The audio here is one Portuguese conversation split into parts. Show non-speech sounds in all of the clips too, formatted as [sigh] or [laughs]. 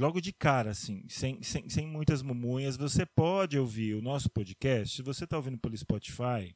logo de cara, assim, sem, sem, sem muitas mumunhas, você pode ouvir o nosso podcast. Se você está ouvindo pelo Spotify,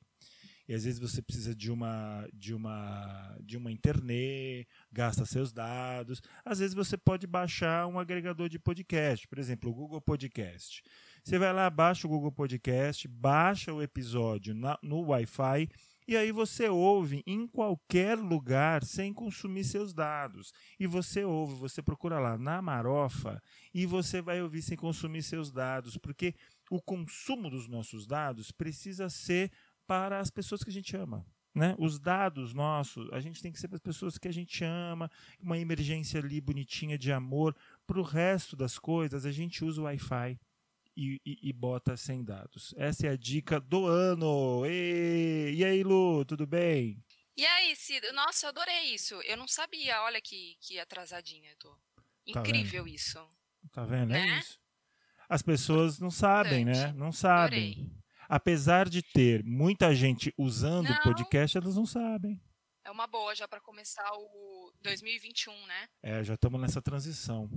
e às vezes você precisa de uma de uma de uma internet, gasta seus dados. Às vezes você pode baixar um agregador de podcast, por exemplo, o Google Podcast. Você vai lá, baixa o Google Podcast, baixa o episódio na, no Wi-Fi e aí você ouve em qualquer lugar sem consumir seus dados. E você ouve, você procura lá na Marofa e você vai ouvir sem consumir seus dados, porque o consumo dos nossos dados precisa ser para as pessoas que a gente ama. Né? Os dados nossos, a gente tem que ser para as pessoas que a gente ama, uma emergência ali bonitinha de amor. Para o resto das coisas, a gente usa o Wi-Fi e, e, e, bota sem dados. Essa é a dica do ano. E, e aí, Lu, tudo bem? E aí, Cid? Nossa, eu adorei isso. Eu não sabia. Olha que, que atrasadinha eu tô. Tá Incrível tá isso. Tá vendo? É né? É isso. As pessoas não sabem, né? Não sabem. Adorei. Apesar de ter muita gente usando o podcast, elas não sabem. É uma boa já para começar o 2021, né? É, já estamos nessa transição.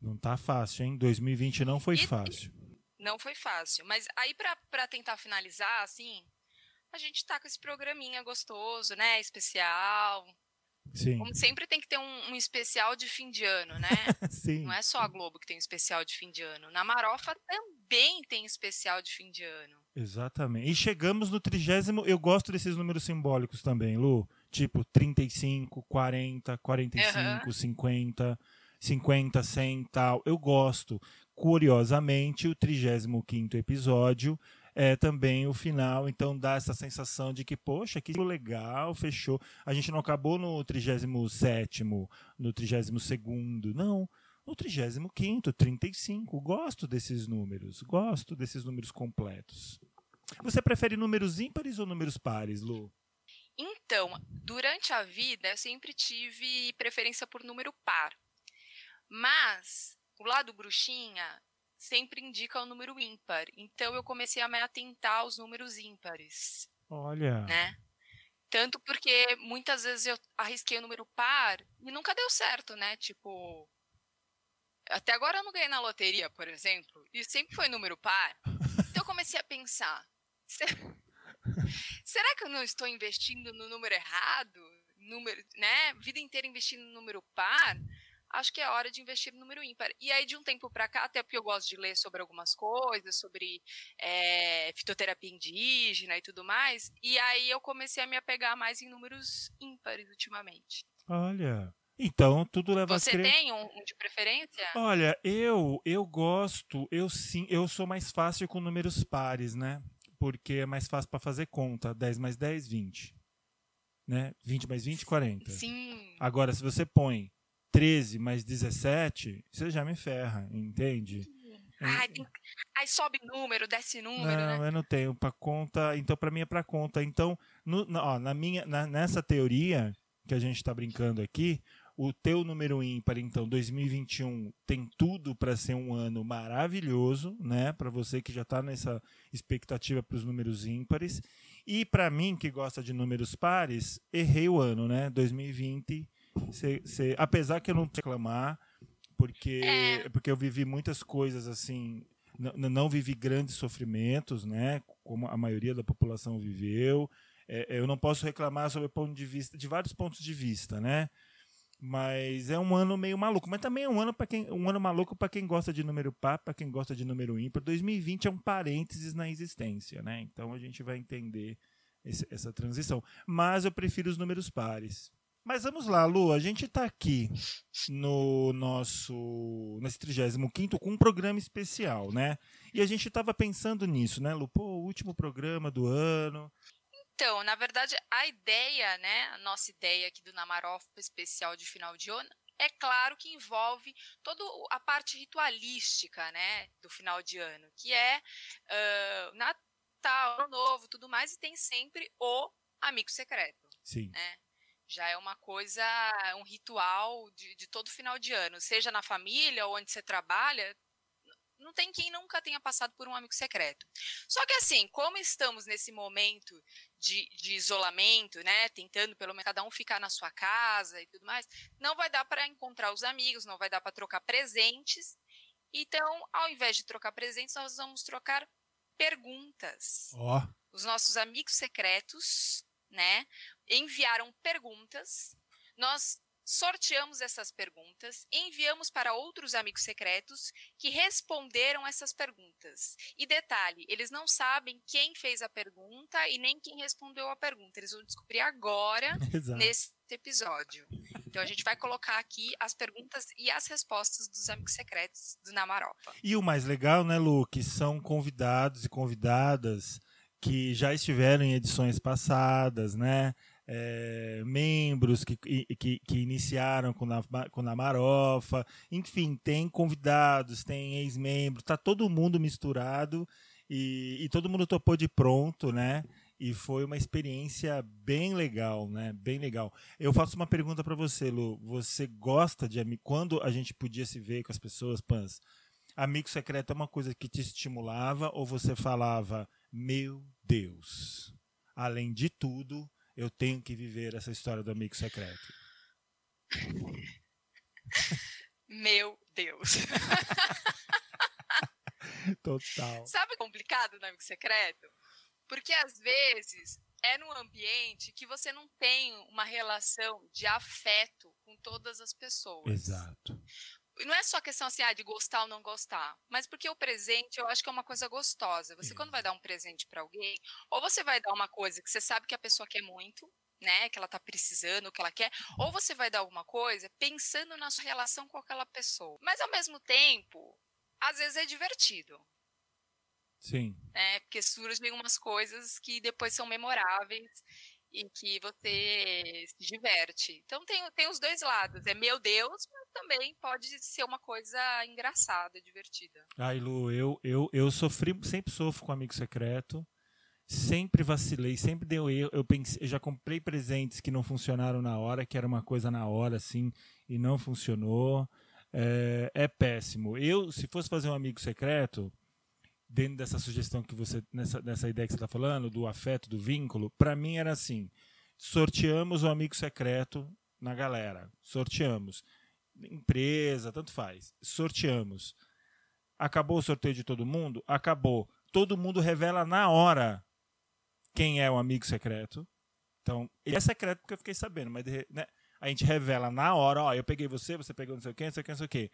Não tá fácil, hein? 2020 não foi e, fácil. Não foi fácil. Mas aí, para tentar finalizar, assim, a gente tá com esse programinha gostoso, né? Especial. Sim. Como sempre tem que ter um, um especial de fim de ano, né? [laughs] Sim. Não é só a Globo que tem um especial de fim de ano. Na Marofa também tem especial de fim de ano. Exatamente. E chegamos no trigésimo. Eu gosto desses números simbólicos também, Lu. Tipo 35, 40, 45, uhum. 50. 50, 100 tal. Eu gosto. Curiosamente, o 35 episódio é também o final, então dá essa sensação de que, poxa, que legal, fechou. A gente não acabou no 37, no 32, não. No 35, 35. Gosto desses números, gosto desses números completos. Você prefere números ímpares ou números pares, Lu? Então, durante a vida, eu sempre tive preferência por número par. Mas o lado bruxinha sempre indica o número ímpar. Então eu comecei a me atentar aos números ímpares. Olha. Né? Tanto porque muitas vezes eu arrisquei o número par e nunca deu certo, né? Tipo, até agora eu não ganhei na loteria, por exemplo, e sempre foi número par. Então eu comecei a pensar, [laughs] será que eu não estou investindo no número errado? Número, né? Vida inteira investindo no número par? Acho que é hora de investir no número ímpar. E aí, de um tempo para cá, até porque eu gosto de ler sobre algumas coisas, sobre é, fitoterapia indígena e tudo mais, e aí eu comecei a me apegar mais em números ímpares ultimamente. Olha. Então, tudo leva Você a crer... tem um, um, de preferência? Olha, eu eu gosto, eu sim, eu sou mais fácil com números pares, né? Porque é mais fácil para fazer conta. 10 mais 10, 20. Né? 20 mais 20, 40. Sim. Agora, se você põe 13 mais 17, você já me ferra, entende? Ai, tem... Aí sobe número, desce número, não, né? eu não tenho para conta, então para mim é para conta. Então, no, ó, na minha, na, nessa teoria que a gente está brincando aqui, o teu número ímpar, então 2021 tem tudo para ser um ano maravilhoso, né? Para você que já está nessa expectativa para os números ímpares. E para mim que gosta de números pares, errei o ano, né? 2020 Cê, cê, apesar que eu não reclamar, porque, é. porque eu vivi muitas coisas assim, não vivi grandes sofrimentos, né? Como a maioria da população viveu. É, eu não posso reclamar sobre o ponto de vista, de vários pontos de vista, né? Mas é um ano meio maluco. Mas também é um ano para quem, um ano maluco para quem gosta de número par, para quem gosta de número ímpar. 2020 é um parênteses na existência, né? Então a gente vai entender esse, essa transição. Mas eu prefiro os números pares. Mas vamos lá, Lu, a gente está aqui no nosso nesse 35 com um programa especial, né? E a gente estava pensando nisso, né, Lu? Pô, o último programa do ano. Então, na verdade, a ideia, né, a nossa ideia aqui do Namarofa especial de final de ano, é claro que envolve toda a parte ritualística, né, do final de ano, que é uh, Natal, Ano Novo, tudo mais, e tem sempre o amigo secreto. Sim. Né? Já é uma coisa, um ritual de, de todo final de ano, seja na família ou onde você trabalha, não tem quem nunca tenha passado por um amigo secreto. Só que assim, como estamos nesse momento de, de isolamento, né, tentando pelo menos cada um ficar na sua casa e tudo mais, não vai dar para encontrar os amigos, não vai dar para trocar presentes. Então, ao invés de trocar presentes, nós vamos trocar perguntas. Oh. Os nossos amigos secretos, né, enviaram perguntas. Nós sorteamos essas perguntas, enviamos para outros amigos secretos que responderam essas perguntas. E detalhe, eles não sabem quem fez a pergunta e nem quem respondeu a pergunta. Eles vão descobrir agora [laughs] Exato. nesse episódio. Então a gente vai colocar aqui as perguntas e as respostas dos amigos secretos do Namaropa. E o mais legal, né, Lu, que são convidados e convidadas que já estiveram em edições passadas, né? É, membros que, que, que, iniciaram com, na, com Namarofa, enfim, tem convidados, tem ex-membros, tá todo mundo misturado e, e todo mundo topou de pronto, né? e foi uma experiência bem legal, né? Bem legal. Eu faço uma pergunta para você, Lu. Você gosta de quando a gente podia se ver com as pessoas, Pans? Amigo secreto é uma coisa que te estimulava ou você falava, meu Deus, além de tudo, eu tenho que viver essa história do amigo secreto? [laughs] Meu Deus. [laughs] Total. Sabe o complicado do amigo secreto? Porque às vezes é num ambiente que você não tem uma relação de afeto com todas as pessoas. Exato. Não é só questão assim, ah, de gostar ou não gostar, mas porque o presente eu acho que é uma coisa gostosa. Você, quando vai dar um presente para alguém, ou você vai dar uma coisa que você sabe que a pessoa quer muito, né, que ela tá precisando, que ela quer, ou você vai dar alguma coisa pensando na sua relação com aquela pessoa. Mas ao mesmo tempo, às vezes é divertido. Sim. Né? Porque surgem umas coisas que depois são memoráveis e que você se diverte. Então tem, tem os dois lados. É meu Deus, mas também pode ser uma coisa engraçada, divertida. Ai, Lu, eu, eu, eu sofri, sempre sofro com amigo secreto. Sempre vacilei, sempre deu erro. Eu, pensei, eu já comprei presentes que não funcionaram na hora, que era uma coisa na hora, assim, e não funcionou. É, é péssimo. Eu, se fosse fazer um amigo secreto, dentro dessa sugestão que você, nessa, nessa ideia que você está falando, do afeto, do vínculo, para mim era assim: sorteamos o amigo secreto na galera, sorteamos. Empresa, tanto faz, sorteamos. Acabou o sorteio de todo mundo? Acabou. Todo mundo revela na hora quem é o amigo secreto. Então, ele é secreto porque eu fiquei sabendo, mas né, a gente revela na hora, ó, eu peguei você, você pegou não sei o quê, não sei o quê, não sei o quê.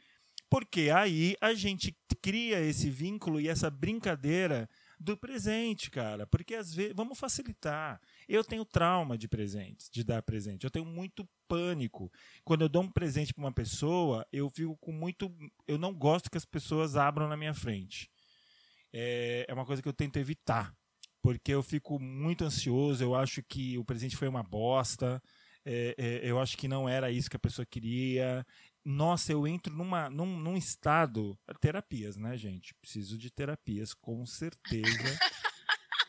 Porque aí a gente cria esse vínculo e essa brincadeira do presente, cara. Porque às vezes, vamos facilitar. Eu tenho trauma de presentes, de dar presente. Eu tenho muito pânico. Quando eu dou um presente para uma pessoa, eu fico com muito. Eu não gosto que as pessoas abram na minha frente. É, é uma coisa que eu tento evitar. Porque eu fico muito ansioso, eu acho que o presente foi uma bosta. É, é, eu acho que não era isso que a pessoa queria nossa, eu entro numa, num, num estado. Terapias, né, gente? Preciso de terapias, com certeza.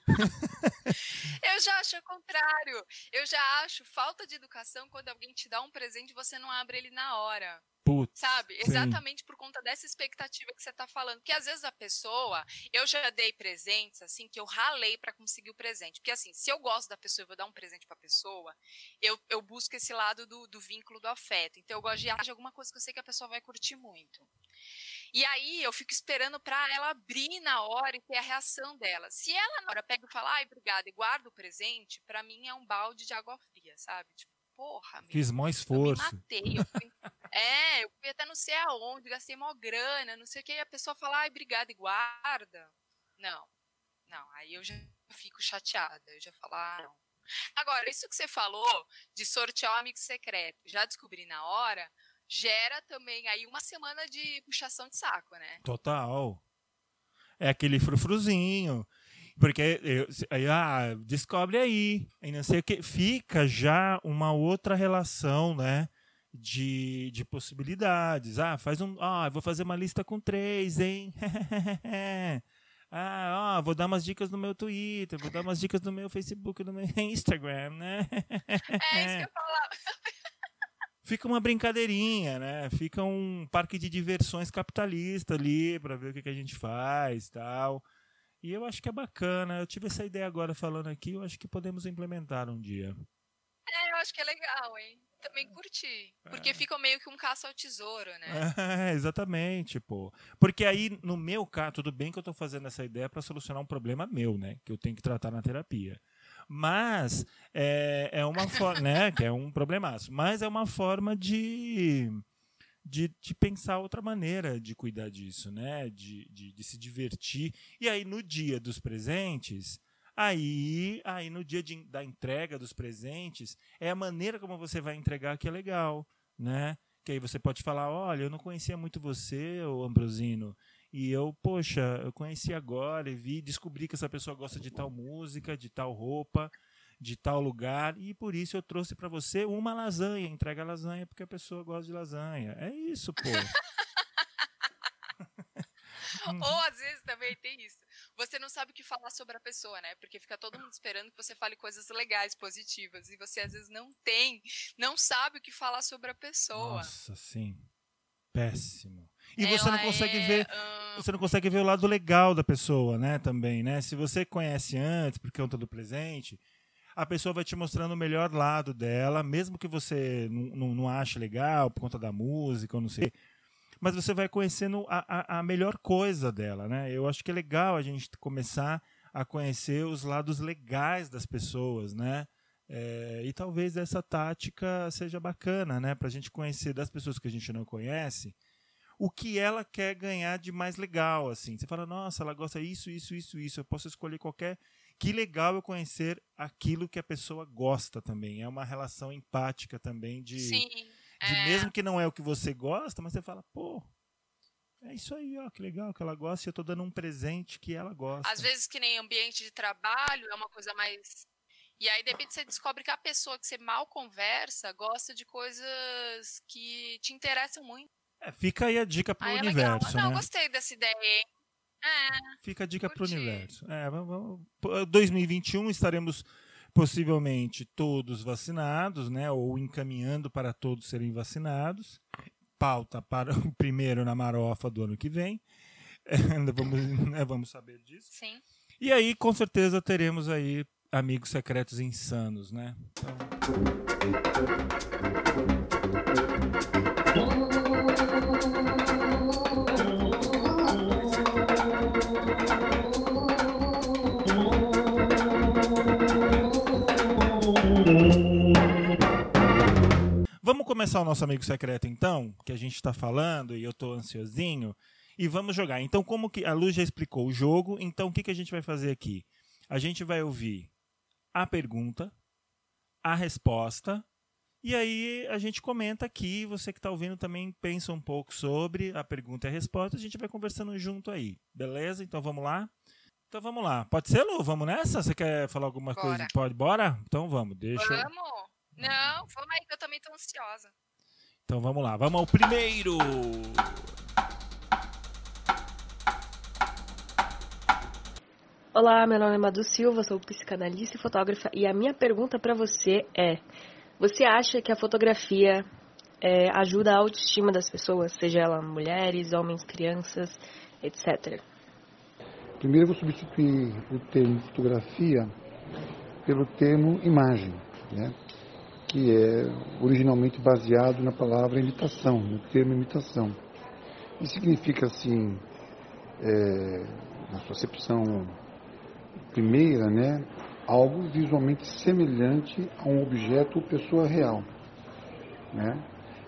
[laughs] eu já acho o contrário. Eu já acho falta de educação quando alguém te dá um presente e você não abre ele na hora. Putz, sabe? Exatamente por conta dessa expectativa que você está falando. Que às vezes a pessoa, eu já dei presentes assim que eu ralei para conseguir o presente. Porque assim, se eu gosto da pessoa e vou dar um presente para a pessoa, eu, eu busco esse lado do, do vínculo do afeto. Então eu gosto de, de alguma coisa que eu sei que a pessoa vai curtir muito. E aí eu fico esperando para ela abrir na hora e ter a reação dela. Se ela na hora pega e fala, ai, obrigada, e guarda o presente, para mim é um balde de água fria, sabe? Tipo, porra, meu, Fiz mó esforço. Eu me matei. Eu fui, [laughs] é, eu fui até não sei aonde, gastei mó grana, não sei o que, e a pessoa fala, ai, obrigada, e guarda. Não, não, aí eu já fico chateada, eu já falo, ah, não. Agora, isso que você falou de sortear o amigo secreto, já descobri na hora, gera também aí uma semana de puxação de saco, né? Total. É aquele frufruzinho. Porque eu, aí, ah, descobre aí, e não sei o que. Fica já uma outra relação, né? De, de possibilidades. Ah, faz um. Ah, vou fazer uma lista com três, hein? [laughs] ah, ó, vou dar umas dicas no meu Twitter, vou dar umas dicas no meu Facebook, no meu Instagram, né? é isso que eu [laughs] falava. Fica uma brincadeirinha, né? Fica um parque de diversões capitalista ali para ver o que, que a gente faz, tal. E eu acho que é bacana. Eu tive essa ideia agora falando aqui, eu acho que podemos implementar um dia. É, eu acho que é legal, hein? Também curti. Porque é. fica meio que um caça ao tesouro, né? [laughs] É, exatamente, pô. Porque aí, no meu caso, tudo bem que eu tô fazendo essa ideia para solucionar um problema meu, né? Que eu tenho que tratar na terapia. Mas é, é uma forma, [laughs] né? Que é um problemaço. Mas é uma forma de, de, de, pensar outra maneira de cuidar disso, né? De, de, de se divertir. E aí, no dia dos presentes, Aí, aí no dia de, da entrega dos presentes, é a maneira como você vai entregar que é legal, né? Que aí você pode falar, olha, eu não conhecia muito você, o Ambrosino, e eu, poxa, eu conheci agora e vi, descobri que essa pessoa gosta de tal música, de tal roupa, de tal lugar, e por isso eu trouxe para você uma lasanha, entrega a lasanha porque a pessoa gosta de lasanha. É isso, pô. [laughs] Ou às vezes também tem isso. Você não sabe o que falar sobre a pessoa, né? Porque fica todo mundo esperando que você fale coisas legais, positivas. E você às vezes não tem, não sabe o que falar sobre a pessoa. Nossa, sim. Péssimo. E você não consegue é, ver. Você não consegue ver o lado legal da pessoa, né? Também, né? Se você conhece antes, por conta do presente, a pessoa vai te mostrando o melhor lado dela, mesmo que você não, não, não ache legal por conta da música ou não sei mas você vai conhecendo a, a, a melhor coisa dela, né? Eu acho que é legal a gente começar a conhecer os lados legais das pessoas, né? É, e talvez essa tática seja bacana, né? Para a gente conhecer das pessoas que a gente não conhece o que ela quer ganhar de mais legal, assim. Você fala, nossa, ela gosta isso, isso, isso, isso. Eu posso escolher qualquer. Que legal eu conhecer aquilo que a pessoa gosta também. É uma relação empática também de. Sim de é. mesmo que não é o que você gosta, mas você fala, pô, é isso aí, ó, que legal que ela gosta e eu tô dando um presente que ela gosta. Às vezes que nem ambiente de trabalho é uma coisa mais e aí de repente você descobre que a pessoa que você mal conversa gosta de coisas que te interessam muito. É, fica aí a dica pro aí universo, é Não, né? gostei dessa ideia. Hein? É, fica a dica curti. pro universo. É, vamos, 2021 estaremos possivelmente todos vacinados, né, ou encaminhando para todos serem vacinados. Pauta para [laughs] o primeiro na marofa do ano que vem. [laughs] Ainda vamos, né, vamos saber disso. Sim. E aí, com certeza, teremos aí amigos secretos insanos, né? Então... Vamos começar o nosso amigo secreto então, que a gente está falando e eu estou ansiosinho, e vamos jogar. Então, como que a Luz já explicou o jogo, então o que, que a gente vai fazer aqui? A gente vai ouvir a pergunta, a resposta, e aí a gente comenta aqui, você que está ouvindo também pensa um pouco sobre a pergunta e a resposta, a gente vai conversando junto aí, beleza? Então vamos lá? Então vamos lá. Pode ser, Lu? Vamos nessa? Você quer falar alguma bora. coisa? Pode? Bora? Então vamos. Deixa Vamos. Não, vamos aí que eu também tô ansiosa. Então vamos lá, vamos ao primeiro. Olá, meu nome é Madu Silva, sou psicanalista e fotógrafa e a minha pergunta para você é: você acha que a fotografia é, ajuda a autoestima das pessoas, seja ela mulheres, homens, crianças, etc? Primeiro eu vou substituir o termo fotografia pelo termo imagem, né? Que é originalmente baseado na palavra imitação, no termo imitação. E significa assim, é, na sua acepção primeira, né, algo visualmente semelhante a um objeto ou pessoa real. Né?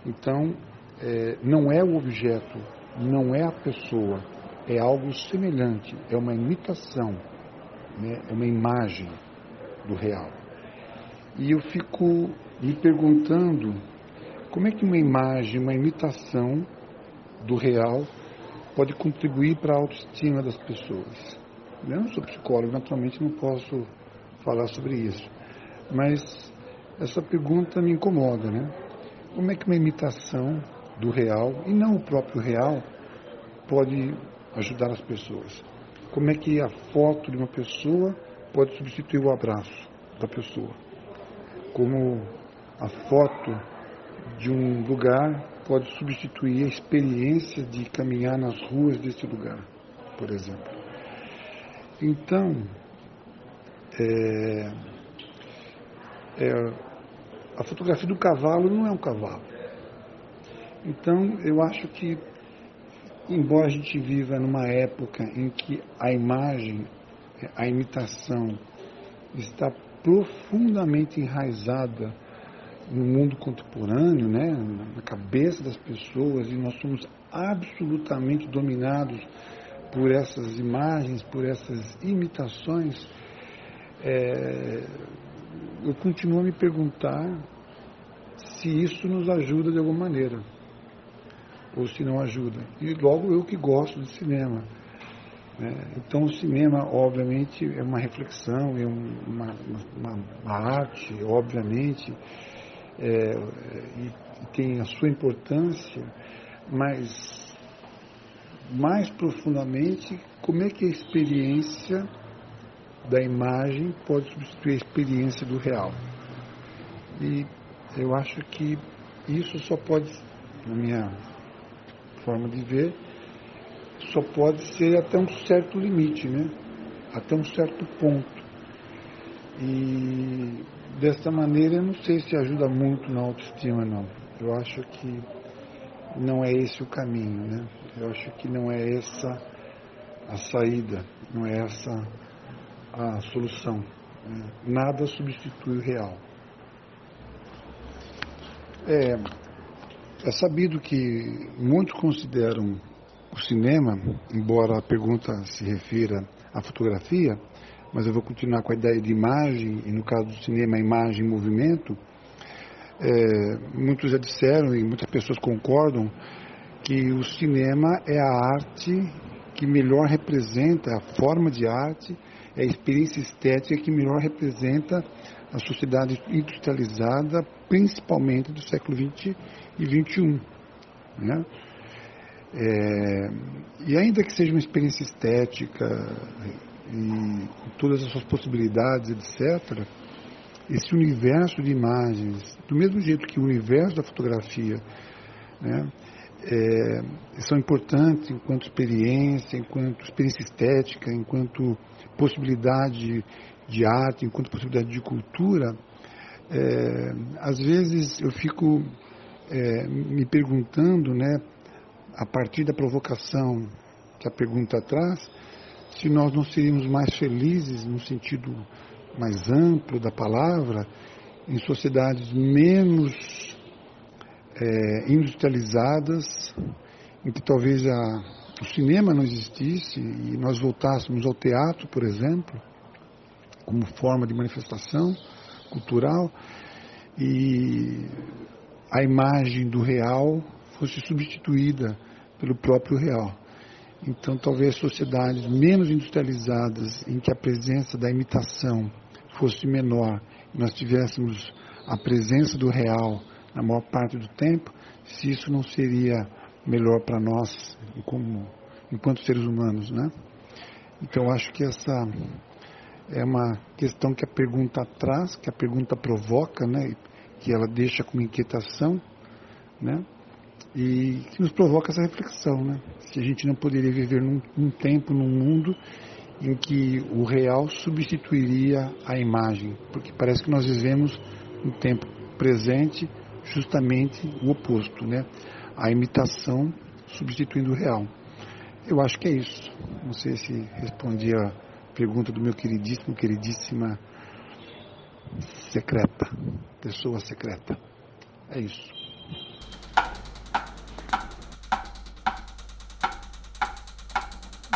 Então, é, não é o objeto, não é a pessoa, é algo semelhante, é uma imitação, né? é uma imagem do real. E eu fico me perguntando como é que uma imagem, uma imitação do real pode contribuir para a autoestima das pessoas. Eu não sou psicólogo, naturalmente não posso falar sobre isso, mas essa pergunta me incomoda, né? Como é que uma imitação do real, e não o próprio real, pode ajudar as pessoas? Como é que a foto de uma pessoa pode substituir o abraço da pessoa? Como a foto de um lugar pode substituir a experiência de caminhar nas ruas desse lugar, por exemplo. Então, é, é, a fotografia do cavalo não é um cavalo. Então, eu acho que, embora a gente viva numa época em que a imagem, a imitação, está profundamente enraizada no mundo contemporâneo, né, na cabeça das pessoas, e nós somos absolutamente dominados por essas imagens, por essas imitações, é, eu continuo a me perguntar se isso nos ajuda de alguma maneira, ou se não ajuda. E logo eu que gosto de cinema. Né? Então o cinema, obviamente, é uma reflexão, é uma, uma, uma arte, obviamente, é, e, tem a sua importância, mas mais profundamente, como é que a experiência da imagem pode substituir a experiência do real. E eu acho que isso só pode, na minha forma de ver, só pode ser até um certo limite, né? Até um certo ponto. E dessa maneira eu não sei se ajuda muito na autoestima não. Eu acho que não é esse o caminho, né? Eu acho que não é essa a saída, não é essa a solução. Né? Nada substitui o real. É, é sabido que muitos consideram o cinema, embora a pergunta se refira à fotografia, mas eu vou continuar com a ideia de imagem, e no caso do cinema, imagem em movimento. É, muitos já disseram, e muitas pessoas concordam, que o cinema é a arte que melhor representa a forma de arte é a experiência estética que melhor representa a sociedade industrializada, principalmente do século XX e XXI. Né? É, e ainda que seja uma experiência estética e com todas as suas possibilidades, etc., esse universo de imagens, do mesmo jeito que o universo da fotografia, né, é, são importantes enquanto experiência, enquanto experiência estética, enquanto possibilidade de arte, enquanto possibilidade de cultura, é, às vezes eu fico é, me perguntando, né, a partir da provocação que a pergunta traz, se nós não seríamos mais felizes no sentido mais amplo da palavra, em sociedades menos é, industrializadas, em que talvez a, o cinema não existisse e nós voltássemos ao teatro, por exemplo, como forma de manifestação cultural, e a imagem do real fosse substituída pelo próprio real. Então, talvez sociedades menos industrializadas, em que a presença da imitação fosse menor, nós tivéssemos a presença do real na maior parte do tempo, se isso não seria melhor para nós como, enquanto seres humanos, né? Então acho que essa é uma questão que a pergunta traz, que a pergunta provoca, né? Que ela deixa como inquietação, né? E que nos provoca essa reflexão, né? Se a gente não poderia viver num, num tempo, num mundo em que o real substituiria a imagem, porque parece que nós vivemos um tempo presente justamente o oposto, né? a imitação substituindo o real. Eu acho que é isso. Não sei se respondi a pergunta do meu queridíssimo, queridíssima secreta, pessoa secreta. É isso.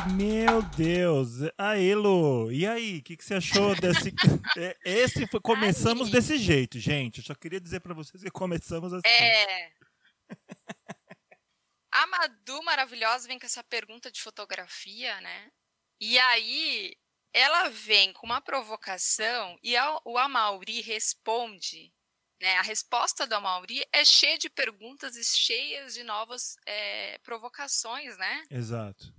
Meu Deus! Aí, Lu, e aí? O que, que você achou desse. [laughs] É, esse foi. Começamos desse jeito, gente. Eu só queria dizer para vocês que começamos assim. É. [laughs] A Madu maravilhosa vem com essa pergunta de fotografia, né? E aí ela vem com uma provocação e o Amauri responde. Né? A resposta do Amauri é cheia de perguntas e cheias de novas é, provocações, né? Exato.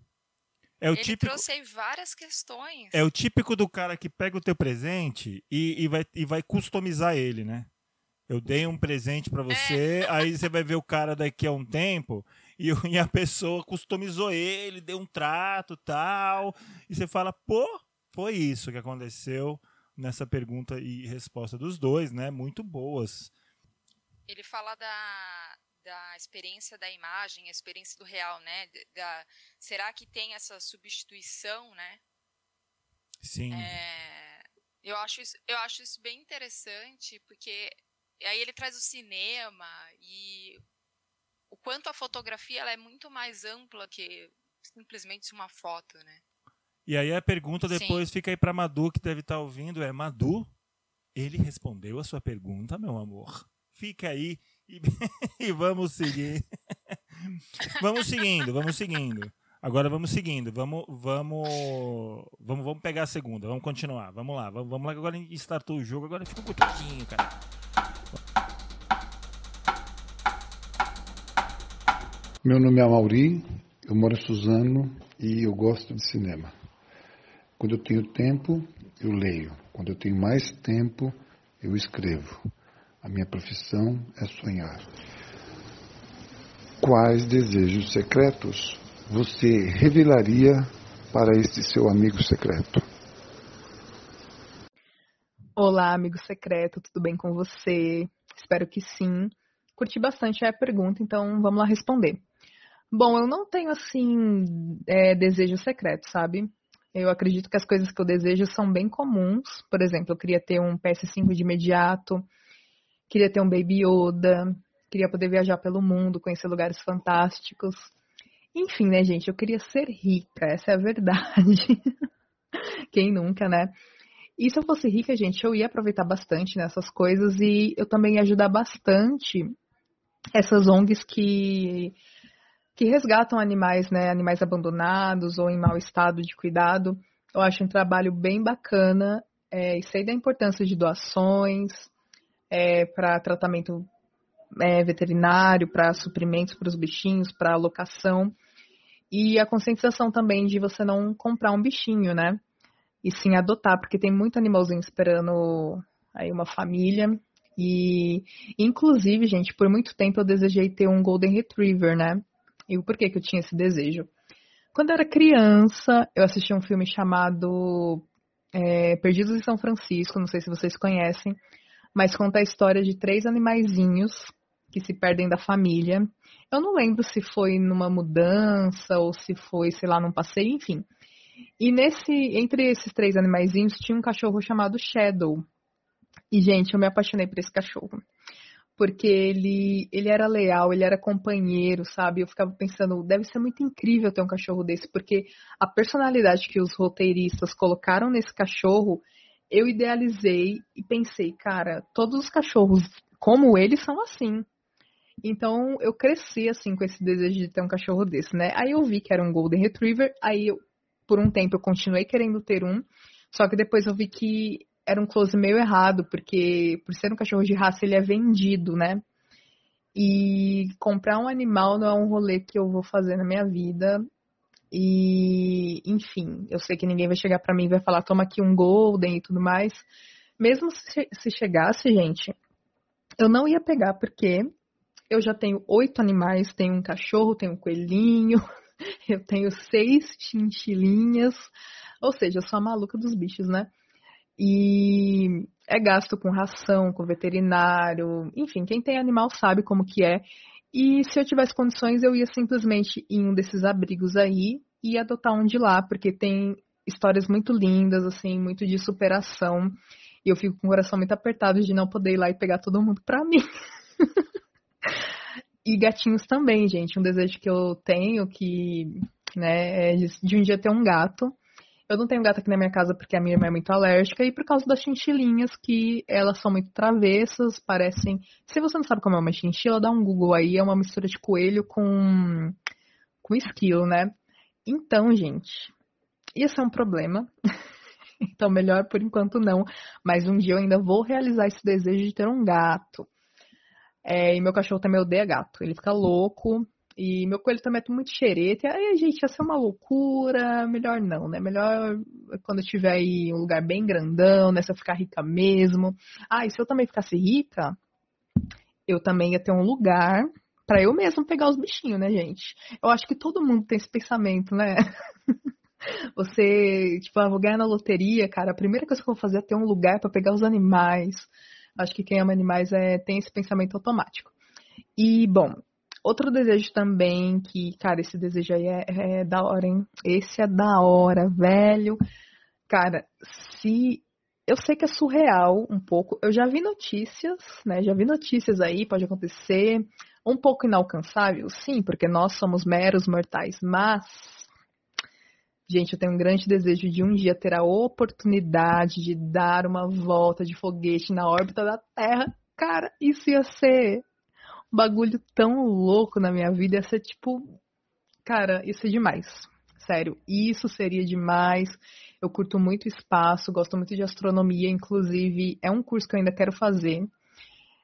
É o ele típico, trouxe aí várias questões. É o típico do cara que pega o teu presente e, e, vai, e vai customizar ele, né? Eu dei um presente para você, é. aí você vai ver o cara daqui a um tempo e, e a pessoa customizou ele, deu um trato tal. E você fala, pô, foi isso que aconteceu nessa pergunta e resposta dos dois, né? Muito boas. Ele fala da, da experiência da imagem, a experiência do real, né? Da, será que tem essa substituição, né? Sim. É, eu, acho isso, eu acho isso bem interessante, porque aí ele traz o cinema e o quanto a fotografia ela é muito mais ampla que simplesmente uma foto, né? E aí a pergunta depois Sim. fica aí para Madu que deve estar tá ouvindo é Madu, ele respondeu a sua pergunta, meu amor. Fica aí e, [laughs] e vamos seguir. [laughs] vamos seguindo, vamos seguindo. Agora vamos seguindo, vamos, vamos, vamos, vamos pegar a segunda, vamos continuar, vamos lá, vamos, vamos lá agora a gente startou o jogo, agora fica um pouquinho, cara. Meu nome é Mauri, eu moro em Suzano e eu gosto de cinema. Quando eu tenho tempo, eu leio. Quando eu tenho mais tempo, eu escrevo. A minha profissão é sonhar. Quais desejos secretos você revelaria para este seu amigo secreto? Olá, amigo secreto, tudo bem com você? Espero que sim. Curti bastante a pergunta, então vamos lá responder. Bom, eu não tenho assim é, desejo secreto, sabe? Eu acredito que as coisas que eu desejo são bem comuns. Por exemplo, eu queria ter um PS5 de imediato, queria ter um Baby Yoda, queria poder viajar pelo mundo, conhecer lugares fantásticos. Enfim, né, gente? Eu queria ser rica, essa é a verdade. [laughs] Quem nunca, né? E se eu fosse rica, gente, eu ia aproveitar bastante nessas coisas e eu também ia ajudar bastante essas ONGs que que resgatam animais, né, animais abandonados ou em mau estado de cuidado. Eu acho um trabalho bem bacana é, e sei da importância de doações é, para tratamento é, veterinário, para suprimentos para os bichinhos, para alocação. E a conscientização também de você não comprar um bichinho, né? E sim adotar, porque tem muito animalzinho esperando aí uma família. E, inclusive, gente, por muito tempo eu desejei ter um Golden Retriever, né? E o porquê que eu tinha esse desejo? Quando eu era criança, eu assisti um filme chamado é, Perdidos em São Francisco, não sei se vocês conhecem, mas conta a história de três animaizinhos que se perdem da família. Eu não lembro se foi numa mudança ou se foi, sei lá, num passeio, enfim. E nesse, entre esses três animaizinhos tinha um cachorro chamado Shadow. E gente, eu me apaixonei por esse cachorro porque ele, ele era leal, ele era companheiro, sabe? Eu ficava pensando, deve ser muito incrível ter um cachorro desse, porque a personalidade que os roteiristas colocaram nesse cachorro, eu idealizei e pensei, cara, todos os cachorros como ele são assim. Então eu cresci assim com esse desejo de ter um cachorro desse, né? Aí eu vi que era um Golden Retriever, aí eu, por um tempo eu continuei querendo ter um, só que depois eu vi que era um close meio errado, porque por ser um cachorro de raça ele é vendido, né? E comprar um animal não é um rolê que eu vou fazer na minha vida. E, enfim, eu sei que ninguém vai chegar para mim e vai falar, toma aqui um golden e tudo mais. Mesmo se, se chegasse, gente, eu não ia pegar, porque eu já tenho oito animais, tenho um cachorro, tenho um coelhinho, [laughs] eu tenho seis chinchilinhas, ou seja, eu sou a maluca dos bichos, né? E é gasto com ração, com veterinário, enfim, quem tem animal sabe como que é. E se eu tivesse condições, eu ia simplesmente em um desses abrigos aí e adotar um de lá, porque tem histórias muito lindas, assim, muito de superação. E eu fico com o coração muito apertado de não poder ir lá e pegar todo mundo pra mim. [laughs] e gatinhos também, gente. Um desejo que eu tenho que, né, é de um dia ter um gato. Eu não tenho gato aqui na minha casa porque a minha irmã é muito alérgica e por causa das chinchilinhas, que elas são muito travessas, parecem. Se você não sabe como é uma chinchila, dá um Google aí, é uma mistura de coelho com, com esquilo, né? Então, gente, isso é um problema. [laughs] então, melhor por enquanto não. Mas um dia eu ainda vou realizar esse desejo de ter um gato. É, e meu cachorro também odeia gato. Ele fica louco. E meu coelho também é muito xereta. E aí, gente, ia ser uma loucura. Melhor não, né? Melhor quando eu tiver aí um lugar bem grandão, né? Se eu ficar rica mesmo. Ah, e se eu também ficasse rica, eu também ia ter um lugar para eu mesmo pegar os bichinhos, né, gente? Eu acho que todo mundo tem esse pensamento, né? [laughs] Você, tipo, ah, vou ganhar na loteria, cara, a primeira coisa que eu vou fazer é ter um lugar para pegar os animais. Acho que quem ama animais é, tem esse pensamento automático. E, bom, outro desejo também, que, cara, esse desejo aí é, é da hora, hein? Esse é da hora, velho. Cara, se. Eu sei que é surreal um pouco. Eu já vi notícias, né? Já vi notícias aí, pode acontecer. Um pouco inalcançável, sim, porque nós somos meros mortais, mas Gente, eu tenho um grande desejo de um dia ter a oportunidade de dar uma volta de foguete na órbita da Terra. Cara, isso ia ser bagulho tão louco na minha vida. Ia ser tipo. Cara, isso é demais. Sério, isso seria demais. Eu curto muito espaço, gosto muito de astronomia, inclusive é um curso que eu ainda quero fazer.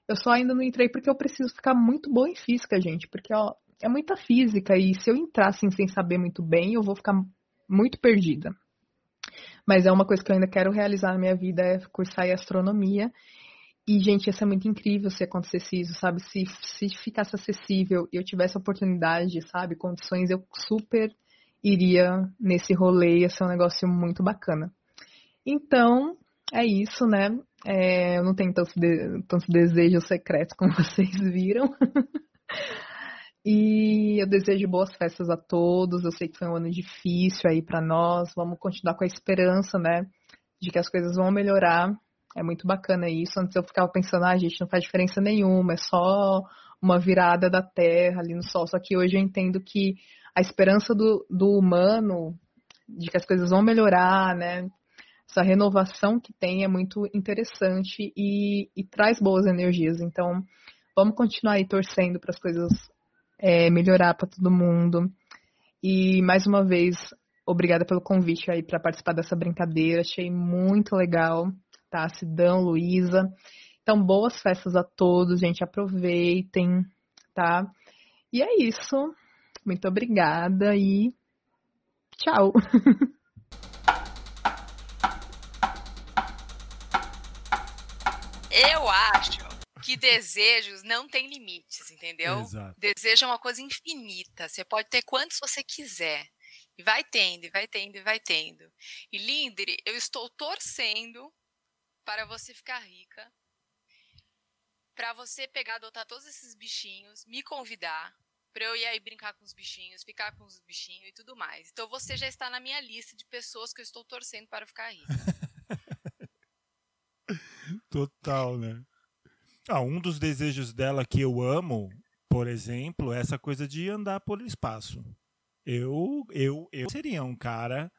Eu só ainda não entrei porque eu preciso ficar muito boa em física, gente, porque ó, é muita física e se eu entrar assim sem saber muito bem, eu vou ficar muito perdida. Mas é uma coisa que eu ainda quero realizar na minha vida, é cursar astronomia. E, gente, ia ser muito incrível se acontecesse isso, sabe? Se, se ficasse acessível e eu tivesse oportunidade, sabe? Condições, eu super iria nesse rolê, ia ser um negócio muito bacana. Então, é isso, né? É, eu não tenho tanto, de, tanto desejo secreto como [laughs] vocês viram. E eu desejo boas festas a todos. Eu sei que foi um ano difícil aí para nós. Vamos continuar com a esperança, né, de que as coisas vão melhorar. É muito bacana isso. Antes eu ficava pensando, ah, gente, não faz diferença nenhuma, é só uma virada da Terra ali no Sol. Só que hoje eu entendo que a esperança do, do humano de que as coisas vão melhorar, né? Essa renovação que tem é muito interessante e, e traz boas energias. Então, vamos continuar aí torcendo para as coisas é, melhorar para todo mundo. E mais uma vez, obrigada pelo convite aí para participar dessa brincadeira. Achei muito legal, tá? Sidão, Luísa. Então, boas festas a todos, gente. Aproveitem, tá? E é isso. Muito obrigada e tchau. [laughs] Eu acho que desejos não têm limites, entendeu? Exato. Desejo é uma coisa infinita. Você pode ter quantos você quiser. E vai tendo, e vai tendo, e vai tendo. E Lindre, eu estou torcendo para você ficar rica, para você pegar, adotar todos esses bichinhos, me convidar, para eu ir aí brincar com os bichinhos, ficar com os bichinhos e tudo mais. Então você já está na minha lista de pessoas que eu estou torcendo para ficar rica. [laughs] Total, né? Ah, um dos desejos dela que eu amo, por exemplo, é essa coisa de andar por espaço. Eu, eu, eu seria um cara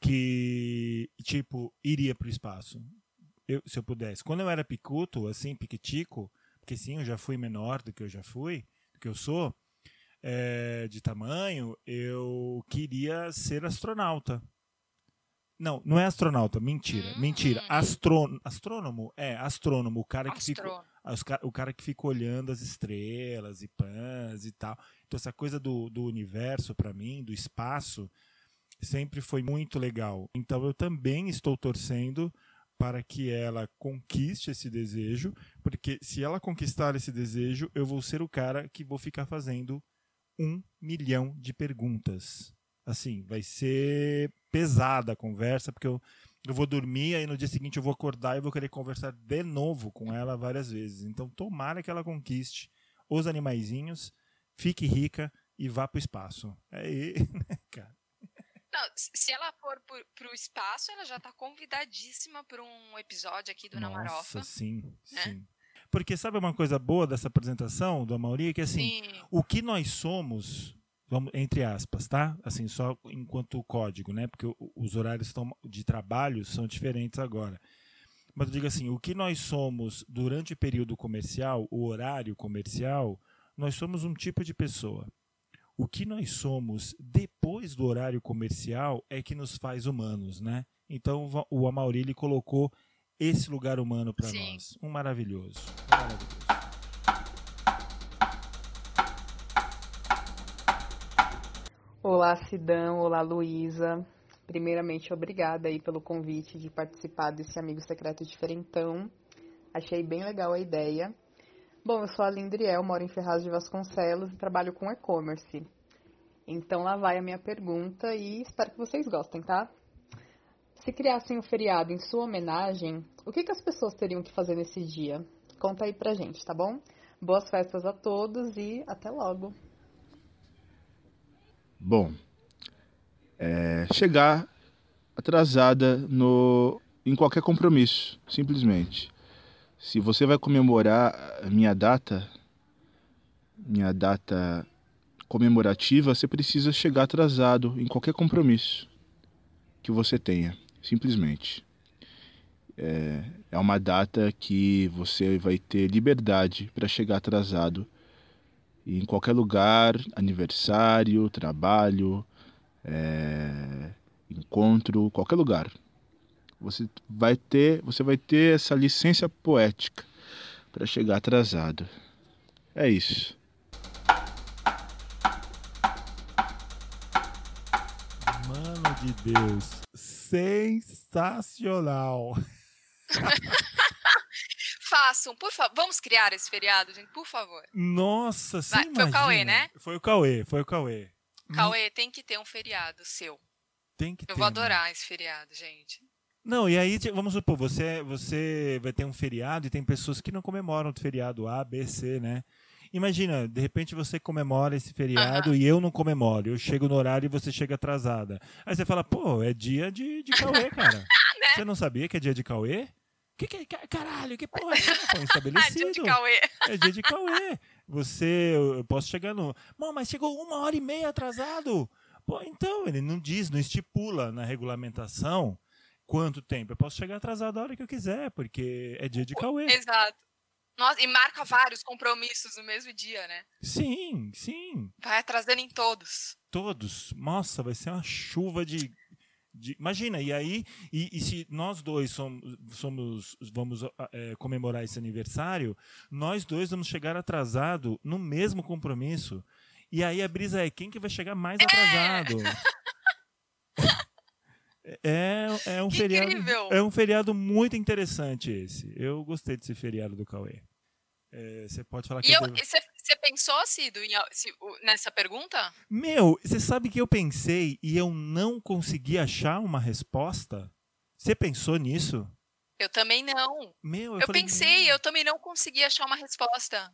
que, tipo, iria para o espaço. Eu, se eu pudesse. Quando eu era picuto, assim, piquitico, porque sim, eu já fui menor do que eu já fui, do que eu sou, é, de tamanho, eu queria ser astronauta. Não, não é astronauta, mentira, hum. mentira. Astrô, astrônomo, é, astrônomo, o cara que fica o cara que fica olhando as estrelas e pãs e tal. Então essa coisa do, do universo para mim, do espaço, sempre foi muito legal. Então eu também estou torcendo para que ela conquiste esse desejo, porque se ela conquistar esse desejo, eu vou ser o cara que vou ficar fazendo um milhão de perguntas. Assim, vai ser pesada a conversa, porque eu eu vou dormir, aí no dia seguinte eu vou acordar e vou querer conversar de novo com ela várias vezes. Então, tomara que ela conquiste os animaizinhos, fique rica e vá para o espaço. Aí, [laughs] né, cara? Não, se for para o espaço, ela já está convidadíssima para um episódio aqui do Nossa, Namarofa. sim, né? sim. Porque sabe uma coisa boa dessa apresentação do Amauri? Que assim, sim. o que nós somos vamos entre aspas, tá? Assim, só enquanto código, né? Porque os horários estão, de trabalho são diferentes agora. Mas eu digo assim, o que nós somos durante o período comercial, o horário comercial, nós somos um tipo de pessoa. O que nós somos depois do horário comercial é que nos faz humanos, né? Então o Amaury colocou esse lugar humano para nós. Um maravilhoso. Um maravilhoso. Olá, Sidão. Olá, Luísa. Primeiramente, obrigada aí pelo convite de participar desse Amigo Secreto Diferentão. Achei bem legal a ideia. Bom, eu sou a Lindriel, moro em Ferraz de Vasconcelos e trabalho com e-commerce. Então lá vai a minha pergunta e espero que vocês gostem, tá? Se criassem um feriado em sua homenagem, o que, que as pessoas teriam que fazer nesse dia? Conta aí pra gente, tá bom? Boas festas a todos e até logo. Bom, é chegar atrasada no, em qualquer compromisso, simplesmente. Se você vai comemorar a minha data, minha data comemorativa, você precisa chegar atrasado em qualquer compromisso que você tenha, simplesmente. É, é uma data que você vai ter liberdade para chegar atrasado em qualquer lugar, aniversário, trabalho, é, encontro, qualquer lugar. Você vai ter, você vai ter essa licença poética para chegar atrasado. É isso. Mano de Deus, sensacional. [laughs] Façam, por favor. Vamos criar esse feriado, gente, por favor. Nossa, Vai, foi o Cauê, né? Foi o Cauê, foi o Cauê. Cauê, tem que ter um feriado seu. Tem que Eu ter, vou né? adorar esse feriado, gente. Não, e aí, ti- vamos supor, você, você vai ter um feriado e tem pessoas que não comemoram o feriado A, B, C, né? Imagina, de repente você comemora esse feriado e eu não comemoro. Eu chego no horário e você chega atrasada. Aí você fala, pô, é dia de, de Cauê, [laughs] cara. Né? Você não sabia que é dia de Cauê? Que que é? ca- Caralho, que porra é essa? Foi [laughs] Ah, dia estabelecido. de Cauê. É dia de Cauê. Você, eu posso chegar no. Mano, mas chegou uma hora e meia atrasado. Pô, então, ele não diz, não estipula na regulamentação quanto tempo. Eu posso chegar atrasado a hora que eu quiser, porque é dia de Cauê. Exato. Nossa, e marca vários compromissos no mesmo dia, né? Sim, sim. Vai atrasando em todos. Todos. Nossa, vai ser uma chuva de. de- Imagina, e aí, e, e se nós dois somos, somos vamos é, comemorar esse aniversário, nós dois vamos chegar atrasado no mesmo compromisso. E aí a brisa é quem que vai chegar mais atrasado. [laughs] É, é um Que feriado. incrível! É um feriado muito interessante esse. Eu gostei desse feriado do Cauê. É, Você pode falar que você pensou, Cido, em se- nessa pergunta? Meu, você sabe que eu pensei e eu não consegui achar uma resposta? Você pensou nisso? Eu também não. Meu, eu, Eu falei, pensei, "Meu, eu também não consegui achar uma resposta.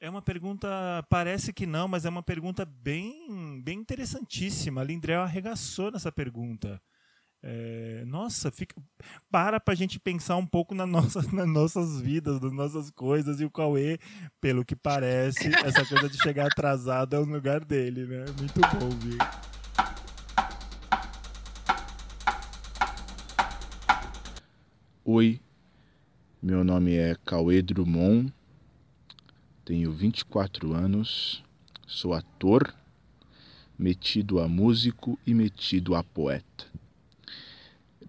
É uma pergunta, parece que não, mas é uma pergunta bem, bem interessantíssima. A Lindrel arregaçou nessa pergunta. É, nossa, fica, para pra gente pensar um pouco na nossa, [laughs] nas nossas vidas, nas nossas coisas. E o Cauê, pelo que parece, essa coisa de chegar atrasado é o lugar dele, né? Muito bom, viu? Oi, meu nome é Cauê Drummond, tenho 24 anos, sou ator, metido a músico e metido a poeta.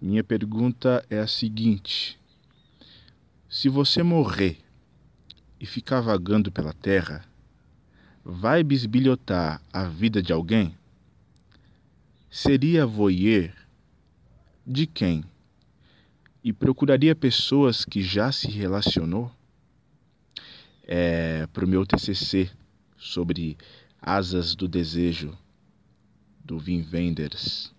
Minha pergunta é a seguinte: se você morrer e ficar vagando pela terra, vai bisbilhotar a vida de alguém? Seria voyeur de quem? e procuraria pessoas que já se relacionou é, para o meu TCC sobre asas do desejo do Wim Wenders.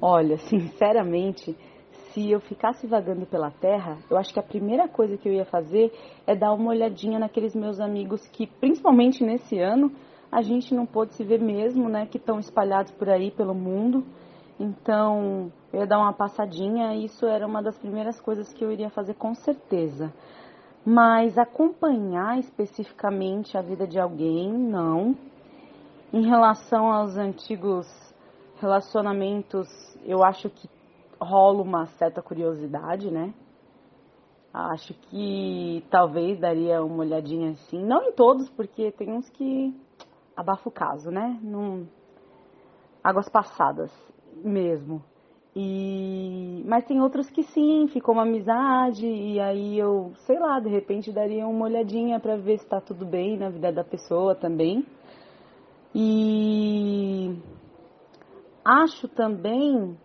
Olha, [laughs] sinceramente, se eu ficasse vagando pela terra, eu acho que a primeira coisa que eu ia fazer é dar uma olhadinha naqueles meus amigos que, principalmente nesse ano, a gente não pôde se ver mesmo, né? Que estão espalhados por aí pelo mundo. Então, eu ia dar uma passadinha e isso era uma das primeiras coisas que eu iria fazer com certeza. Mas acompanhar especificamente a vida de alguém, não. Em relação aos antigos relacionamentos, eu acho que rola uma certa curiosidade, né? Acho que talvez daria uma olhadinha assim, não em todos, porque tem uns que abafa o caso, né? Não... Águas passadas mesmo. E mas tem outros que sim, ficou uma amizade e aí eu, sei lá, de repente daria uma olhadinha para ver se tá tudo bem na vida da pessoa também. E acho também